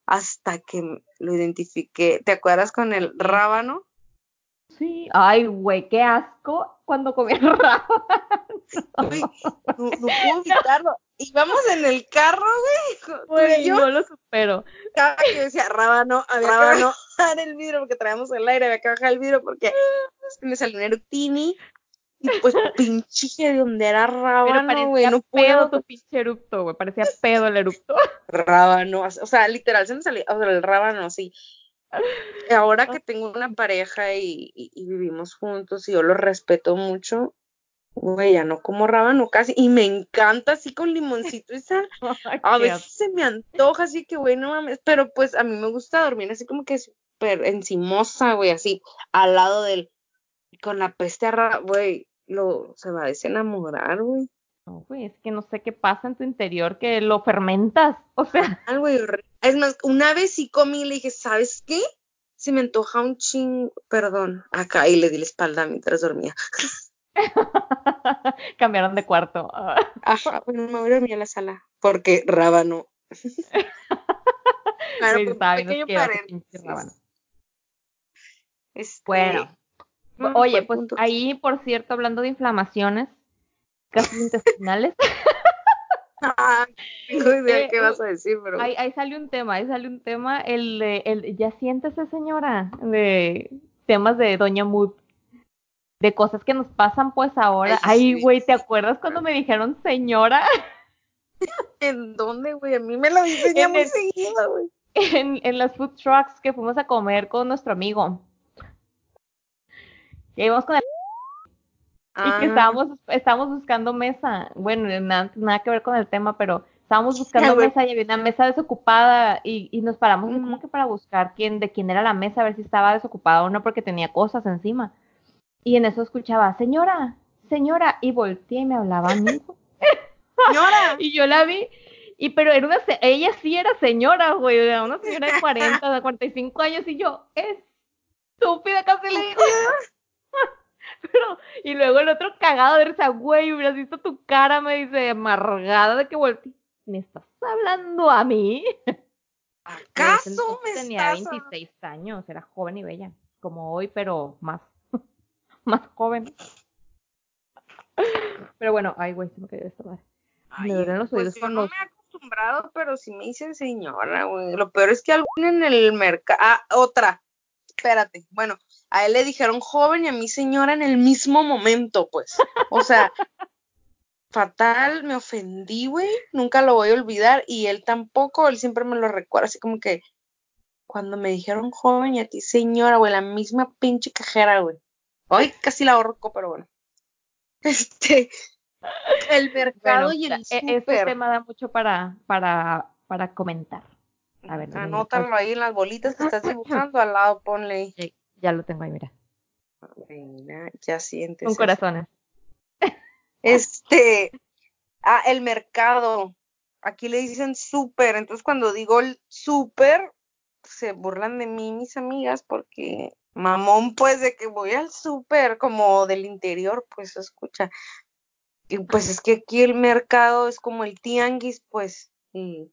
Hasta que lo identifiqué. ¿Te acuerdas con el rábano? Sí, ay, güey, qué asco cuando comía rabo. Güey, no, no puedo evitarlo. Íbamos en el carro, güey, Güey, yo, no lo supero. cada que decía rábano, había Rábano. que bajar el vidrio porque traíamos el aire, había que bajar el vidrio porque me salió un eructini y pues pinche de donde era rábano, güey, no pedo puedo. tu pinche erupto, güey, parecía pedo el erupto. Rábano, o sea, literal se me salía, o sea, el rábano, sí. Ahora que tengo una pareja y, y, y vivimos juntos y yo lo respeto mucho, güey, ya no como rábano casi, y me encanta así con limoncito y sal. A veces se me antoja, así que, güey, no mames, pero pues a mí me gusta dormir así como que súper encimosa, güey, así, al lado del, con la peste a güey, lo, se va a desenamorar, güey. No, güey, es que no sé qué pasa en tu interior que lo fermentas. O sea, Ah, güey, horri- es más, una vez sí comí y le dije, ¿sabes qué? Se me antoja un ching, perdón, acá, y le di la espalda mientras dormía. cambiaron de cuarto. Ajá, bueno, me voy a dormir a la sala, porque rábano. Claro, estaba bien pequeño paréntesis. rábano. Este, Bueno, mm, Oye, ¿cuál pues ahí, por cierto, hablando de inflamaciones, gases intestinales, no tengo idea Eh, qué vas a decir, pero ahí, ahí sale un tema, ahí sale un tema, el, de- el ya siéntese señora, de temas de Doña Mood, de cosas que nos pasan pues ahora. Ay, sí, güey, ¿te sí. acuerdas cuando me dijeron señora ¿en dónde, güey? A mí me lo dicen ya muy el- seguido, güey. en, en las food trucks que fuimos a comer con nuestro amigo? Que íbamos con el y que Ah, estábamos, estábamos buscando mesa. Bueno, nada, nada que ver con el tema, pero estábamos buscando mesa y había una mesa desocupada y, y nos paramos como que para buscar quién, de quién era la mesa, a ver si estaba desocupada o no, porque tenía cosas encima. Y en eso escuchaba, señora, señora, y volteé y me hablaba a mí. Señora, Y yo la vi, y pero era una, ella sí era señora, güey, una señora de 40, de 45 años, y yo, estúpida, casi le digo. Pero, y luego el otro cagado de risa, güey, hubieras visto tu cara, me dice, amargada de que volteé. ¿Me estás hablando a mí? ¿acaso me Tenía estás 26 años, era joven y bella, como hoy, pero más, más joven. Pero bueno, ay, güey, se me cayó esta madre. Ay, Me duelen los pues oídos yo con no los- me he acostumbrado, pero sí me dicen señora, güey. Lo peor es que algún en el mercado. Ah, otra. Espérate. Bueno, a él le dijeron joven y a mí señora en el mismo momento, pues. O sea, fatal, me ofendí, güey. Nunca lo voy a olvidar. Y él tampoco, él siempre me lo recuerda, así como que cuando me dijeron joven y a ti señora, güey, la misma pinche cajera, güey. Ay, casi la ahorco, pero bueno. Este, el mercado Bueno, y el e- este súper. tema da mucho para, para, para comentar. A ver, dame una Anótalo ahí en las bolitas que estás dibujando, al lado ponle ahí. Ya, lo tengo ahí, mira. Mira, ya sientes. Con eso. corazones. Este, ah, el mercado. Aquí le dicen súper, entonces cuando digo el súper, se burlan de mí mis amigas porque mamón, pues, de que voy al súper, como del interior, pues escucha. Y pues es que aquí el mercado es como el tianguis, pues, y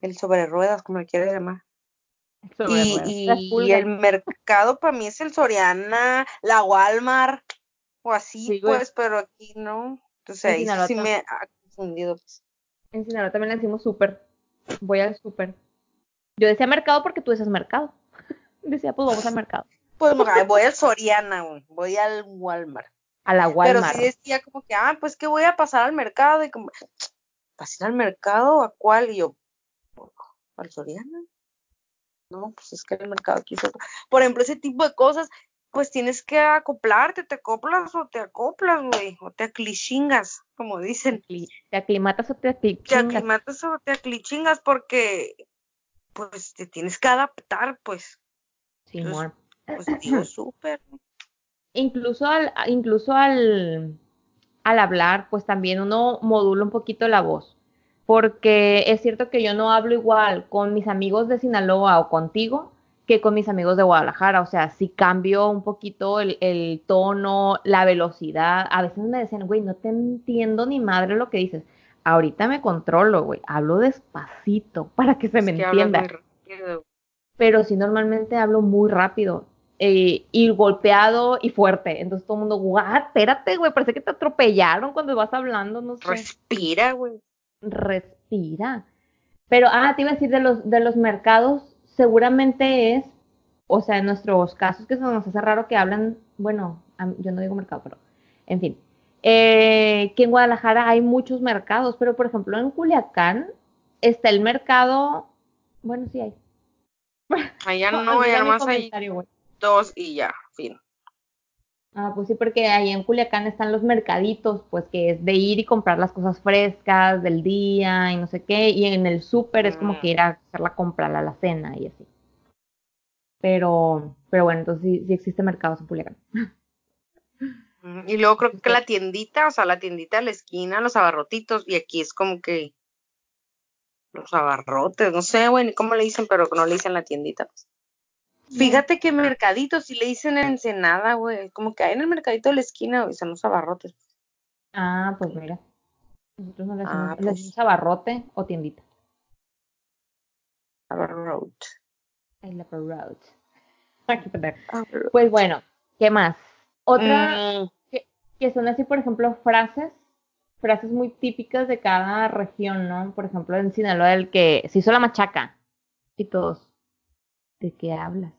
el sobre ruedas, como le quieras llamar. Y, y- el mercado para mí es el Soriana, la Walmart, o así, Sí, pues, pero aquí no. Entonces En ahí Sinaloa sí me ha confundido. pues. En Sinaloa también le decimos súper. Voy al súper. Yo decía mercado porque tú decías mercado. Decía, pues vamos al mercado. Pues voy al Soriana, voy al Walmart. A la Pero Walmart. sí decía como que, ah, pues que voy a pasar al mercado. Y como, ¿vas a ir al mercado? ¿A cuál? Y yo, ¿al Soriana? No, pues es que el mercado otro. Por ejemplo, ese tipo de cosas, pues tienes que acoplarte, te acoplas o te acoplas, güey, o te aclichingas, como Te dicen. te aclimatas o te Te aclichingas. aclimatas o te aclichingas porque, pues, te tienes que adaptar, pues. Simón. Pues digo, súper. Incluso al, incluso al, al hablar, pues también uno modula un poquito la voz. Porque es cierto que yo no hablo igual con mis amigos de Sinaloa o contigo que con mis amigos de Guadalajara. O sea, sí cambio un poquito el, el tono, la velocidad. A veces me decían, güey, no te entiendo ni madre lo que dices. Ahorita me controlo, güey. Hablo despacito para que se me que entienda pero sí normalmente hablo muy rápido eh, y golpeado y fuerte. Entonces todo el mundo, guau, espérate, güey, parece que te atropellaron cuando vas hablando, no sé. Respira, güey. Respira. Pero, ah, te iba a decir de los, de los mercados, seguramente es, o sea, en nuestros casos que se nos hace raro que hablan, bueno, yo no digo mercado, pero, en fin. Eh, que en Guadalajara hay muchos mercados, pero por ejemplo en Culiacán está el mercado, bueno, sí hay, Allá No, no, mi nomás hay dos y ya, fin. Ah, pues sí, porque ahí en Culiacán están los mercaditos, pues que es de ir y comprar las cosas frescas del día y no sé qué, y en el súper es como Mm. que ir a hacer la compra, la alacena y así. Pero, pero bueno, entonces sí, sí existe mercados en Culiacán. Ujú, Y luego creo que la tiendita, o sea, la tiendita de la esquina, los abarrotitos, y aquí es como que los abarrotes, no sé, güey, ni cómo le dicen, pero no le dicen la tiendita. pues. Fíjate que mercadito, si le dicen en Ensenada, güey, como que hay en el mercadito de la esquina, güey, son los abarrotes. Ah, pues mira. Nosotros no le decimos, Ah, pues. abarrote o tiendita. Road. I love a road. Pues bueno, ¿qué más? Otra Mm, que, que son así, por ejemplo, frases, frases muy típicas de cada región, ¿no? Por ejemplo, en Sinaloa, el que se hizo la machaca. Y todos, ¿de qué hablas?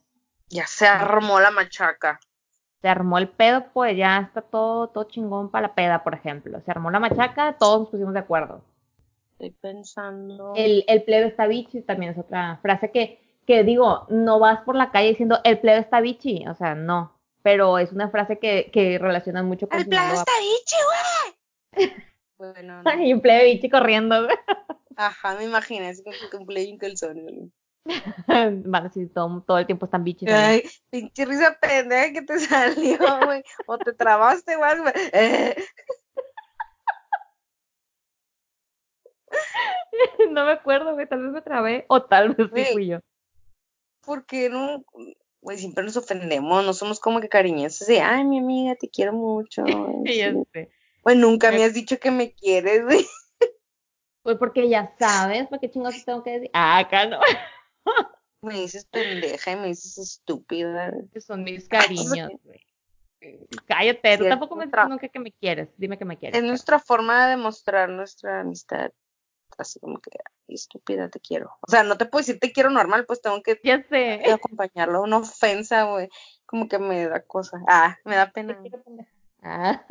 ya se armó la machaca. Se armó el pedo, pues ya está todo, todo chingón para la peda, por ejemplo. Se armó la machaca, todos nos pusimos de acuerdo. Estoy pensando. El, el plebe está bichi también es otra frase que, que digo, no vas por la calle diciendo el plebe está bichi, o sea, no. Pero es una frase que, que relacionan mucho con El Sinaloa. está bichi, güey. bueno, no. Y un plebe bichi corriendo. Ajá, me imaginé como que un play en calzones. Van a decir todo, todo el tiempo están bichis. Ay, pinche risa pendeja que te salió, güey. O te trabaste, güey. Eh, no me acuerdo, güey, tal vez me trabé o tal vez sí fui yo. porque no, güey, siempre nos ofendemos, no somos como que cariñosos de, ay, mi amiga, te quiero mucho. Güey, nunca me has dicho que me quieres, güey. Pues porque ya sabes, ¿para qué chingados te tengo que decir? Ah, acá no. Me dices pendeja y me dices estúpida. Que son mis cariños, güey. Cállate, tú tampoco me dices nunca que me quieres. Dime que me quieres. Es nuestra forma de demostrar nuestra amistad. Así como que, "Ay, estúpida, te quiero. O sea, no te puedo decir te quiero normal, pues tengo que Ya sé. acompañarlo. Una ofensa, güey. Como que me da cosa. Ah, me da pena. Ah,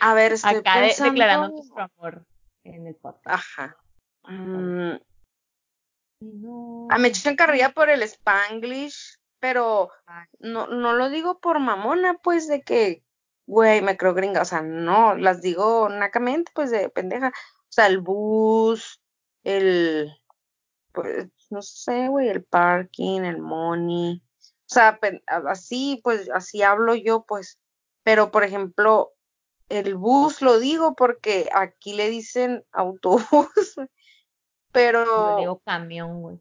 A ver, estoy acá pensando. declarando nuestro amor en el podcast. Ajá. Mm, No. ah, me echan carrilla por el Spanglish, pero no, no lo digo por mamona, pues, de que, güey, me creo gringa. O sea, no, las digo nacamente, pues, de pendeja. O sea, el bus, el, pues, no sé, güey, el parking, el money. O sea, así, pues, así hablo yo, pues. Pero, por ejemplo, el bus lo digo porque aquí le dicen autobús, Yo pero digo camión, güey.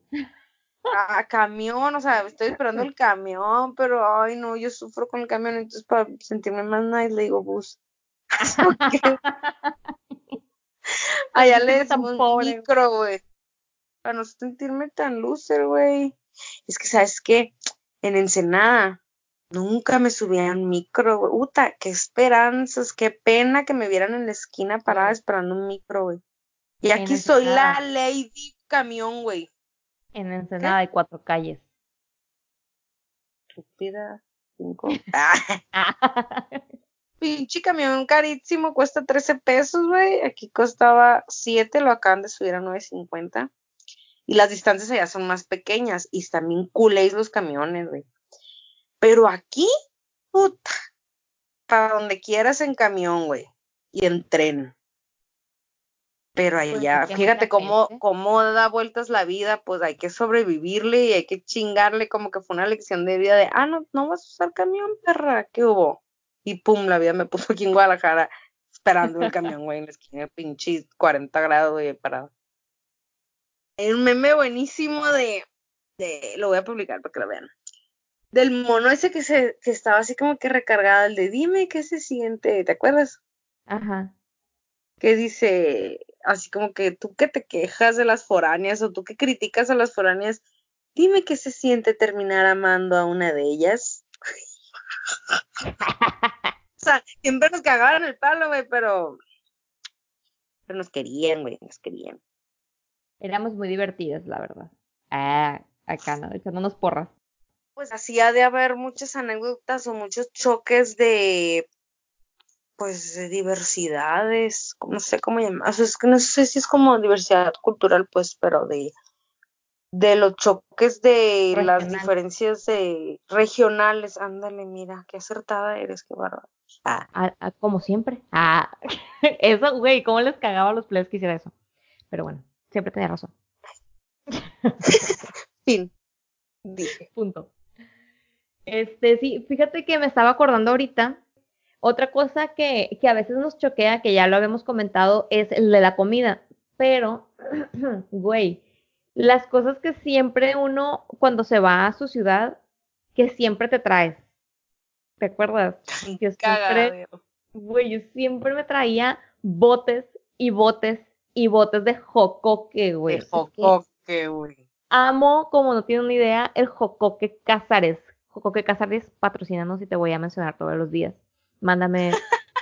a camión, o sea, estoy esperando el camión, pero ay no, yo sufro con el camión, entonces para sentirme más nice le digo bus. Allá no le decimos pobre, micro, güey. Para no sentirme tan loser, güey. Es que, ¿sabes qué? En Ensenada nunca me subía un micro, güey. Uta, qué esperanzas, qué pena que me vieran en la esquina parada esperando un micro, güey. Y En aquí soy la lady camión, güey. En Ensenada hay cuatro calles. Estúpida. Cinco. Ah. Pinche camión carísimo, cuesta 13 pesos, güey. Aquí costaba 7, lo acaban de subir a 9.50. Y las distancias allá son más pequeñas y están bien culés los camiones, güey. Pero aquí, puta, para donde quieras en camión, güey. Y en tren. Pero Pues allá, es que fíjate cómo, cómo da vueltas la vida, pues hay que sobrevivirle y hay que chingarle como que fue una lección de vida de, ah, no, no vas a usar camión, perra, ¿qué hubo? Y pum, la vida me puso aquí en Guadalajara esperando el camión, güey, en la esquina, pinche 40 grados, güey, parado. Hay un meme buenísimo de, de, lo voy a publicar para que lo vean. Del mono ese que se, que estaba así como que recargado, el de dime qué se siente, ¿te acuerdas? Ajá. que dice así como que tú que te quejas de las foráneas o tú que criticas a las foráneas, dime qué se siente terminar amando a una de ellas. o sea, siempre nos cagaban el palo, güey, pero pero nos querían, güey, nos querían. Éramos muy divertidas, la verdad. Ah, acá, ¿no? Echándonos porras. Pues así ha de haber muchas anécdotas o muchos choques de pues de diversidades, no sé cómo llamar, o sea, es que no sé si es como diversidad cultural, pues, pero de de los choques de las diferencias de regionales. Ándale, mira, qué acertada eres, qué bárbaro. Ah, Ah, ah, como siempre. Ah, eso, güey, ¿cómo les cagaba a los players que hiciera eso? Pero bueno, siempre tenía razón. fin. Dije. Punto. Este, sí, fíjate que me estaba acordando ahorita. Otra cosa que, que a veces nos choquea, que ya lo habíamos comentado, es el de la comida. Pero, güey, las cosas que siempre uno, cuando se va a su ciudad, que siempre te traes. ¿Te acuerdas? Que siempre, güey, yo siempre me traía botes y botes y botes de jocoque, güey. De jocoque. güey. Amo, como no tiene una idea, el jocoque Casares. Jocoque Casares, patrocínanos y te voy a mencionar todos los días. Mándame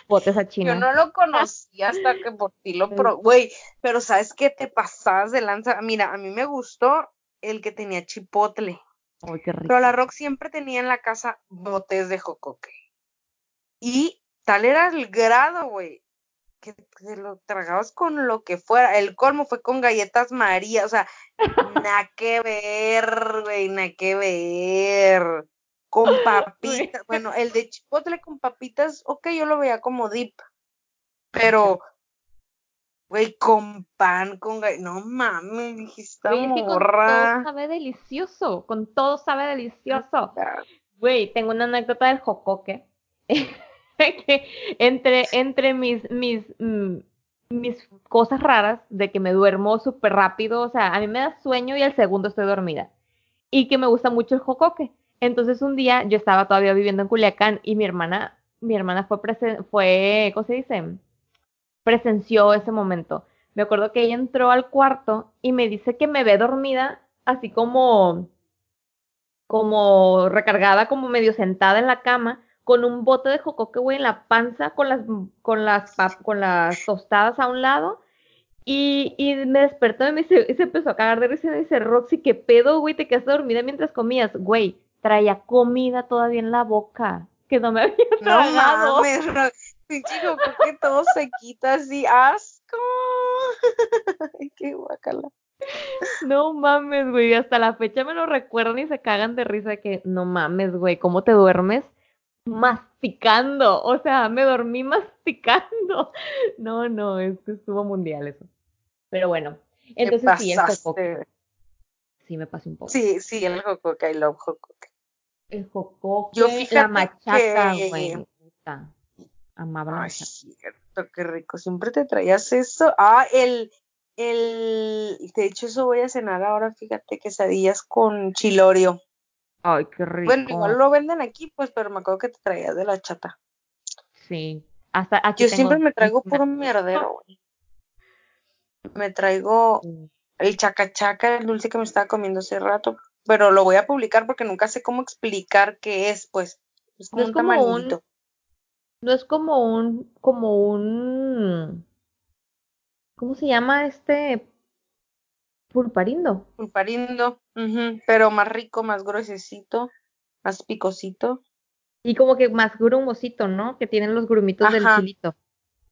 botes a China. Yo no lo conocí hasta que por ti lo pro... Güey, pero ¿sabes qué te pasabas de lanza? Mira, a mí me gustó el que tenía chipotle. Ay, qué rico. Pero la Rock siempre tenía en la casa botes de jocoque. Y tal era el grado, güey, que te lo tragabas con lo que fuera. El colmo fue con galletas María, o sea, nada que ver, güey, nada que ver. Con papitas, bueno, el de chipotle con papitas, ok, yo lo veía como dip, pero, güey, con pan, con no mames, dijiste Güey, es que con morra. todo sabe delicioso. Con todo sabe delicioso. Güey, tengo una anécdota del jocoque. que entre, entre mis, mis, mm, mis cosas raras de que me duermo súper rápido, o sea, a mí me da sueño y al segundo estoy dormida. Y que me gusta mucho el jocoque. Entonces un día yo estaba todavía viviendo en Culiacán y mi hermana, mi hermana fue, presen- fue, ¿cómo se dice? Presenció ese momento. Me acuerdo que ella entró al cuarto y me dice que me ve dormida, así como, como recargada, como medio sentada en la cama, con un bote de jocoque, güey, en la panza, con las, con las, con las tostadas a un lado. Y, y me despertó y me dice- y se empezó a cagar de risa y me dice, Roxy, ¿qué pedo, güey? ¿Te quedaste dormida mientras comías? Güey, traía comida todavía en la boca, que no me había No tragado. mames, Ro- pinche jocoque todo se quita así, asco. Ay, qué guacala. No mames, güey, hasta la fecha me lo recuerdan y se cagan de risa de que no mames, güey, ¿cómo te duermes? Masticando, o sea, me dormí masticando. No, no, es que estuvo mundial eso. Pero bueno, entonces sí, el pasaste. sí me pasé un poco. Sí, sí, el jocoque, I love jocoque. El jocoque, Yo la machaca, que- güey. Amaba Ay, cierto, qué rico. Siempre te traías eso. Ah, el, el, de hecho eso voy a cenar ahora, fíjate, quesadillas con chilorio. Ay, qué rico. Bueno, igual lo venden aquí, pues, pero me acuerdo que te traías de la chata. Sí. Hasta aquí Yo tengo siempre me traigo una- puro mierdero, güey. Me traigo el chacachaca, el dulce que me estaba comiendo hace rato, pero lo voy a publicar porque nunca sé cómo explicar qué es, pues. Es como No es un como un-. No es como un, como un, ¿cómo se llama este? Pulparindo. Pulparindo, ujú, pero más rico, más gruesecito, más picosito. Y como que más grumosito, ¿no? Que tienen los grumitos del chilito.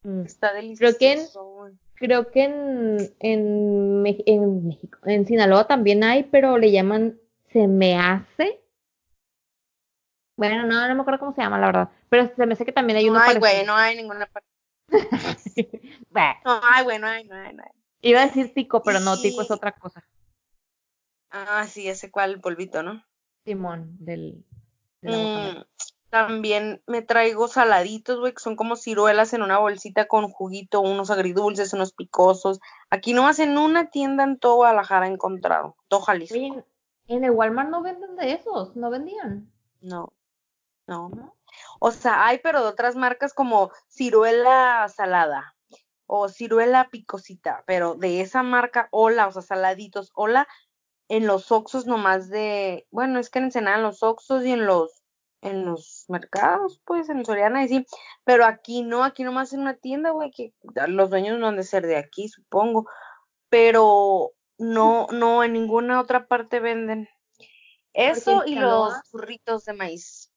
Mm. Está Creo delicioso. que en-. Creo que en, en, en México, en Sinaloa también hay, pero le llaman se me hace. Bueno, no, no me acuerdo cómo se llama, la verdad. Pero se me hace que también hay No uno hay, parecido. güey, no hay ninguna parte. No hay, güey, no hay, no hay, no hay. Iba a decir tico, pero no, tico es otra cosa. Ah, sí, ese cual, el polvito, ¿no? Simón, del, de la guacamole. Mm, también me traigo saladitos, güey, que son como ciruelas en una bolsita con juguito, unos agridulces, unos picosos. Aquí nomás en una tienda en todo Guadalajara he encontrado. Todo Jalisco. Oye, en, el Walmart no venden de esos, no vendían. No, no. ¿no? O sea, hay, pero de otras marcas como ciruela salada o ciruela picosita, pero de esa marca, hola, o sea, saladitos, hola, en los Oxxos nomás de, bueno, es que en Ensenada, en los Oxxos y en los, en los mercados, pues, en Soriana y sí, pero aquí no, aquí nomás en una tienda, güey, que los dueños no han de ser de aquí, supongo, pero no, no, en ninguna otra parte venden. Eso y Sinaloa- los burritos de maíz.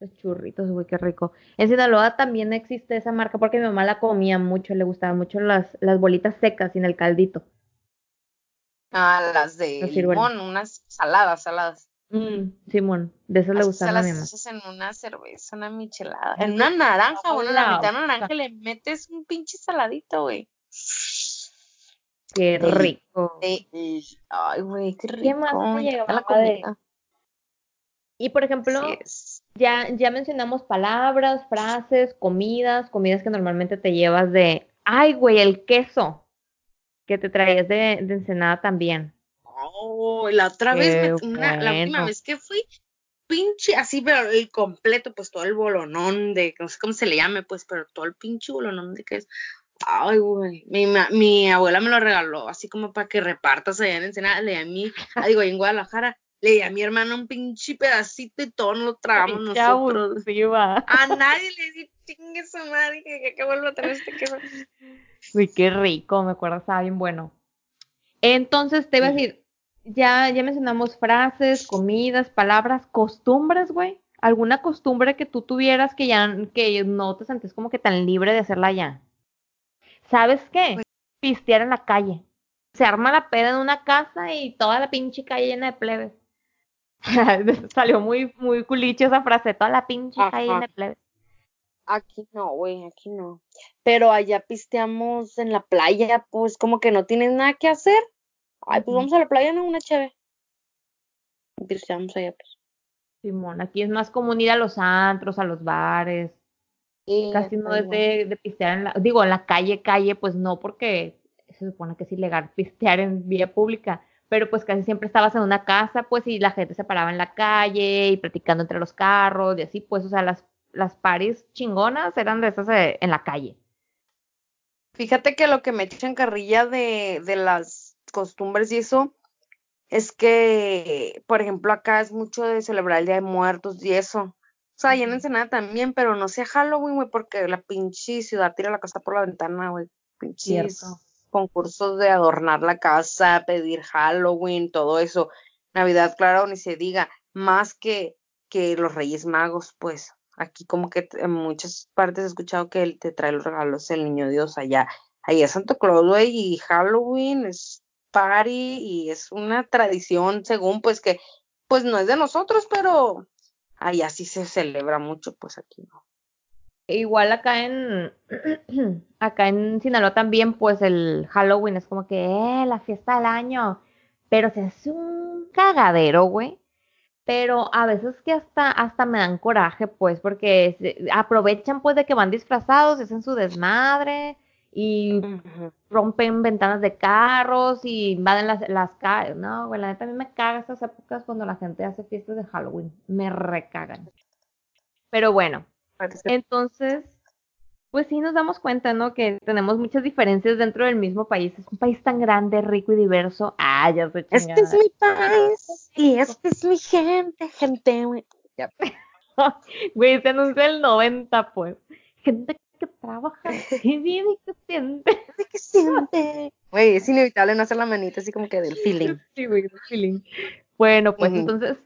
Los churritos, güey, qué rico. En Sinaloa también existe esa marca porque mi mamá la comía mucho, le gustaban mucho las, las bolitas secas sin el caldito. Ah, las de Las ciruelas. limón, unas saladas, saladas. Mm, Simón, de esas le gustaban a las mi mamá. echas en una cerveza, una michelada. En una naranja, bueno, la mitad de una naranja le metes un pinche saladito, güey. Qué rico. Ay, güey, qué rico. ¿Qué más te llegaba la de-. Y por ejemplo, ya, ya mencionamos palabras, frases, comidas, comidas que normalmente te llevas de, ay, güey, el queso que te traías de, de Ensenada también. Oh, la otra vez, me- una, la última vez que fui, pinche, así, pero el completo, pues todo el bolonón de, no sé cómo se le llame, pues, pero todo el pinche bolonón de queso. Ay, güey. Mi, mi abuela me lo regaló, así como para que repartas allá en Ensenada. Le a mí, ah, digo, en Guadalajara, le di a mi hermano un pinche pedacito y todos lo tragamos nosotros. A nadie le di chingue su madre que, que, vuelva a tener este queso. Uy, qué rico, me acuerdo, estaba bien bueno. Entonces te iba a decir, ya, ya mencionamos frases, comidas, palabras, costumbres, güey. ¿Alguna costumbre que tú tuvieras que ya que no te sientes como que tan libre de hacerla ya? ¿Sabes qué? Pues Pistear en la calle. Se arma la peda en una casa y toda la pinche calle llena de plebes. Salió muy, muy culicho esa frase, toda la pinche calle llena de plebes. Aquí no, güey, aquí no. Pero allá pisteamos en la playa, pues como que no tienen nada que hacer. Ay, pues vamos a la playa, ¿no? Una chévere. Pisteamos allá, pues. Simón, aquí es más común ir a los antros, a los bares. Casi no es de, pistear en la, digo, en la calle, calle, pues no, porque se supone que es ilegal pistear en vía pública, pero pues casi siempre estabas en una casa, pues, y la gente se paraba en la calle y platicando entre los carros y así, pues, o sea, las, las paris chingonas eran de esas eh, en la calle. Fíjate que lo que me echan carrilla de, de las costumbres y eso es que, por ejemplo, acá es mucho de celebrar el Día de Muertos y eso. O sea, allá en Ensenada también, pero no sea Halloween, güey, porque la pinche ciudad tira la casa por la ventana, güey. Pinches concursos de adornar la casa, pedir Halloween, todo eso. Navidad, claro, ni se diga. Más que, que los Reyes Magos, pues. Aquí como que en muchas partes he escuchado que él te trae los regalos el niño Dios allá. Allá es Santo Claus, güey, y Halloween es party y es una tradición según pues que pues no es de nosotros, pero allá sí se celebra mucho, pues aquí no. Igual acá en acá en Sinaloa también pues el Halloween es como que eh, la fiesta del año, pero se hace un cagadero, güey. Pero a veces que hasta hasta me dan coraje, pues, porque aprovechan pues de que van disfrazados, hacen su desmadre y rompen ventanas de carros y invaden las, las calles. No, güey, la neta a mí me caga estas épocas cuando la gente hace fiestas de Halloween. Me recagan. Pero bueno, entonces, pues sí nos damos cuenta, ¿no? Que tenemos muchas diferencias dentro del mismo país. Es un país tan grande, rico y diverso. Ah, ya sé Este es mi país y este es mi gente, gente, güey. Güey, se anuncia el 90, pues. Gente que trabaja y vive y que siente. que siente. Güey, es inevitable no hacer la manita así como que del feeling. Sí, güey, del feeling. Bueno, pues entonces,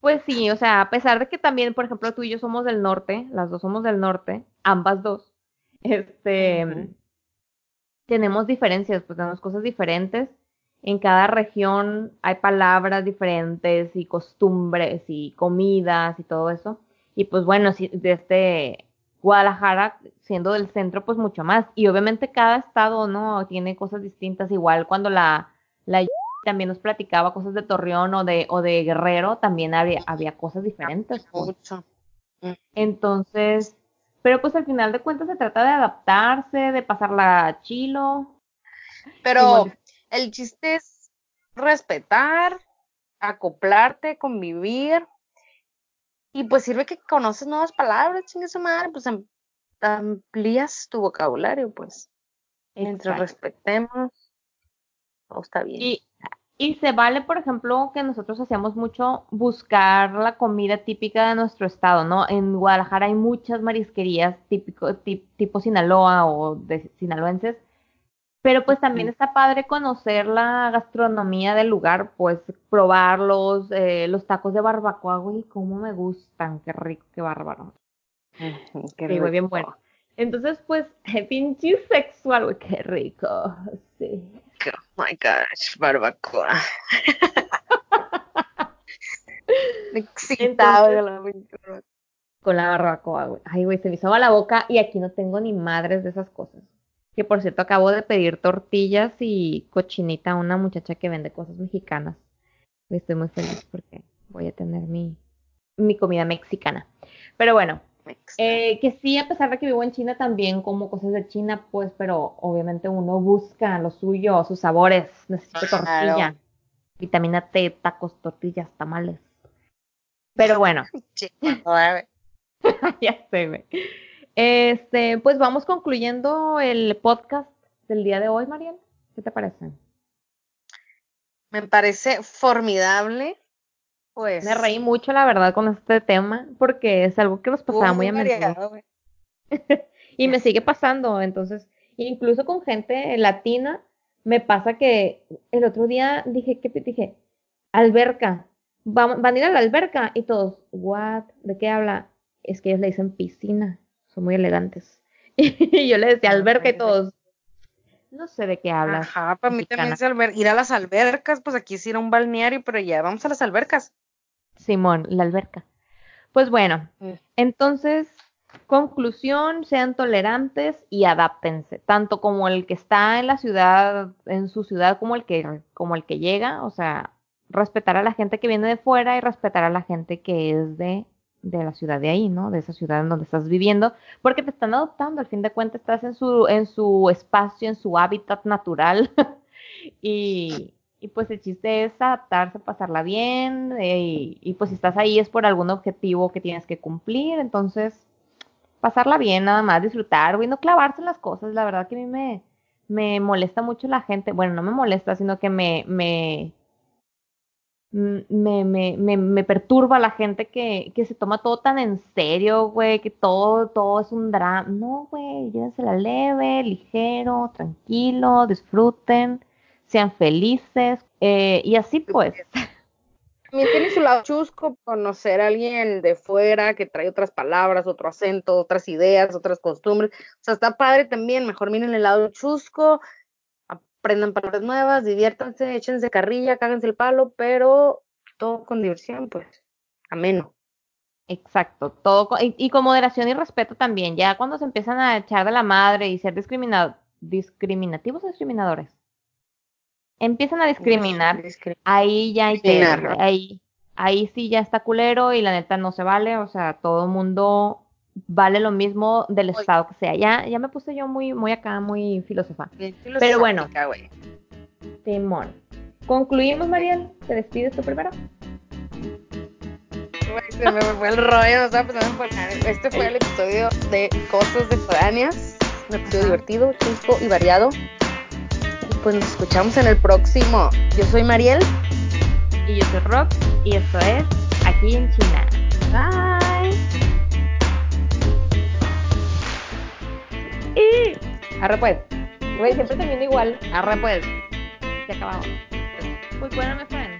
pues sí, o sea, a pesar de que también, por ejemplo, tú y yo somos del norte, las dos somos del norte, ambas dos, este, tenemos diferencias, pues tenemos cosas diferentes. En cada región hay palabras diferentes y costumbres y comidas y todo eso. Y pues bueno, si, de este, Guadalajara, siendo del centro, pues mucho más. Y obviamente cada estado, ¿no? Tiene cosas distintas. Igual cuando la, la también nos platicaba cosas de Torreón o de, o de Guerrero, también había, había cosas diferentes. Pues. Mucho. Entonces, pero pues al final de cuentas se trata de adaptarse, de pasarla chilo. Pero el chiste es respetar, acoplarte, convivir y pues sirve que conoces nuevas palabras, chingue su madre, pues amplías tu vocabulario, pues. Mientras respetemos, todo está bien. Y, y se vale, por ejemplo, que nosotros hacíamos mucho buscar la comida típica de nuestro estado, ¿no? En Guadalajara hay muchas marisquerías típico, tipo Sinaloa o de sinaloenses pero pues también está padre conocer la gastronomía del lugar, pues probarlos, eh, los tacos de barbacoa, güey, cómo me gustan, qué rico, qué bárbaro. qué rico. bien bueno. Entonces, pues, pinche sexual, güey, qué rico, sí. Oh my gosh, barbacoa. Excitado con la barbacoa, güey. Ay, güey, se me hizo la boca y aquí no tengo ni madres de esas cosas. Que por cierto, acabo de pedir tortillas y cochinita a una muchacha que vende cosas mexicanas. Estoy muy feliz porque voy a tener mi, mi comida mexicana. Pero bueno, eh, que sí, a pesar de que vivo en China, también como cosas de China, pues, pero obviamente uno busca lo suyo, sus sabores. Necesito tortilla, vitamina T, tacos, tortillas, tamales. Pero bueno. ya sé, güey. Este, pues vamos concluyendo el podcast del día de hoy, Mariel. ¿Qué te parece? Me parece formidable. Pues. Me reí mucho, la verdad, con este tema, porque es algo que nos pasaba muy a menudo. y me sigue pasando, entonces, incluso con gente latina, me pasa que el otro día dije, ¿qué dije? Alberca. Van, van a ir a la alberca y todos, ¿what? ¿De qué habla? Es que ellos le dicen piscina, son muy elegantes. y yo le decía alberca y todos, no sé de qué hablas. Ajá, para mí también es ir a las albercas, pues aquí sí era un balneario, pero ya vamos a las albercas. Simón, la alberca. Pues bueno, mm. entonces, conclusión, sean tolerantes y adáptense, tanto como el que está en la ciudad, en su ciudad, como el que, como el que llega, o sea, respetar a la gente que viene de fuera y respetar a la gente que es de de la ciudad de ahí, ¿no? De esa ciudad en donde estás viviendo, porque te están adoptando, al fin de cuentas estás en su, en su espacio, en su hábitat natural. y, y, pues el chiste es adaptarse, pasarla bien, eh, y, y, pues si estás ahí es por algún objetivo que tienes que cumplir, entonces pasarla bien, nada más, disfrutar, güey, no clavarse en las cosas, la verdad que a mí me, me molesta mucho la gente, bueno, no me molesta, sino que me, me me, me, me, me, perturba la gente que, que, se toma todo tan en serio, güey, que todo, todo es un drama. No, güey, la leve, ligero, tranquilo, disfruten, sean felices, eh, y así pues. También tiene su lado chusco conocer a alguien de fuera que trae otras palabras, otro acento, otras ideas, otras costumbres. O sea, está padre también, mejor miren el lado chusco, aprendan palabras nuevas, diviértanse, échense carrilla, cáganse el palo, pero todo con diversión, pues, ameno. Exacto, todo con, y, con moderación y respeto también. Ya cuando se empiezan a echar de la madre y ser discriminado, discriminativos o discriminadores, empiezan a discriminar, ahí ya hay que, ahí, ahí sí ya está culero y la neta no se vale, o sea, todo mundo vale lo mismo del estado que sea. Ya, ya me puse yo muy, muy acá, muy filósofa. Pero bueno, Timón. ¿Concluimos, Mariel? ¿Te despides tú primero? se me fue el rollo, Este fue el episodio de Cosas de Foráneas. Un episodio divertido, chusco y variado. Y pues nos escuchamos en el próximo. Yo soy Mariel. Y yo soy Rock. Y esto es Aquí en China. Bye. Y arre pues. Güey, siempre termina igual. Arre pues. Se acabamos. Pues bueno, me fue.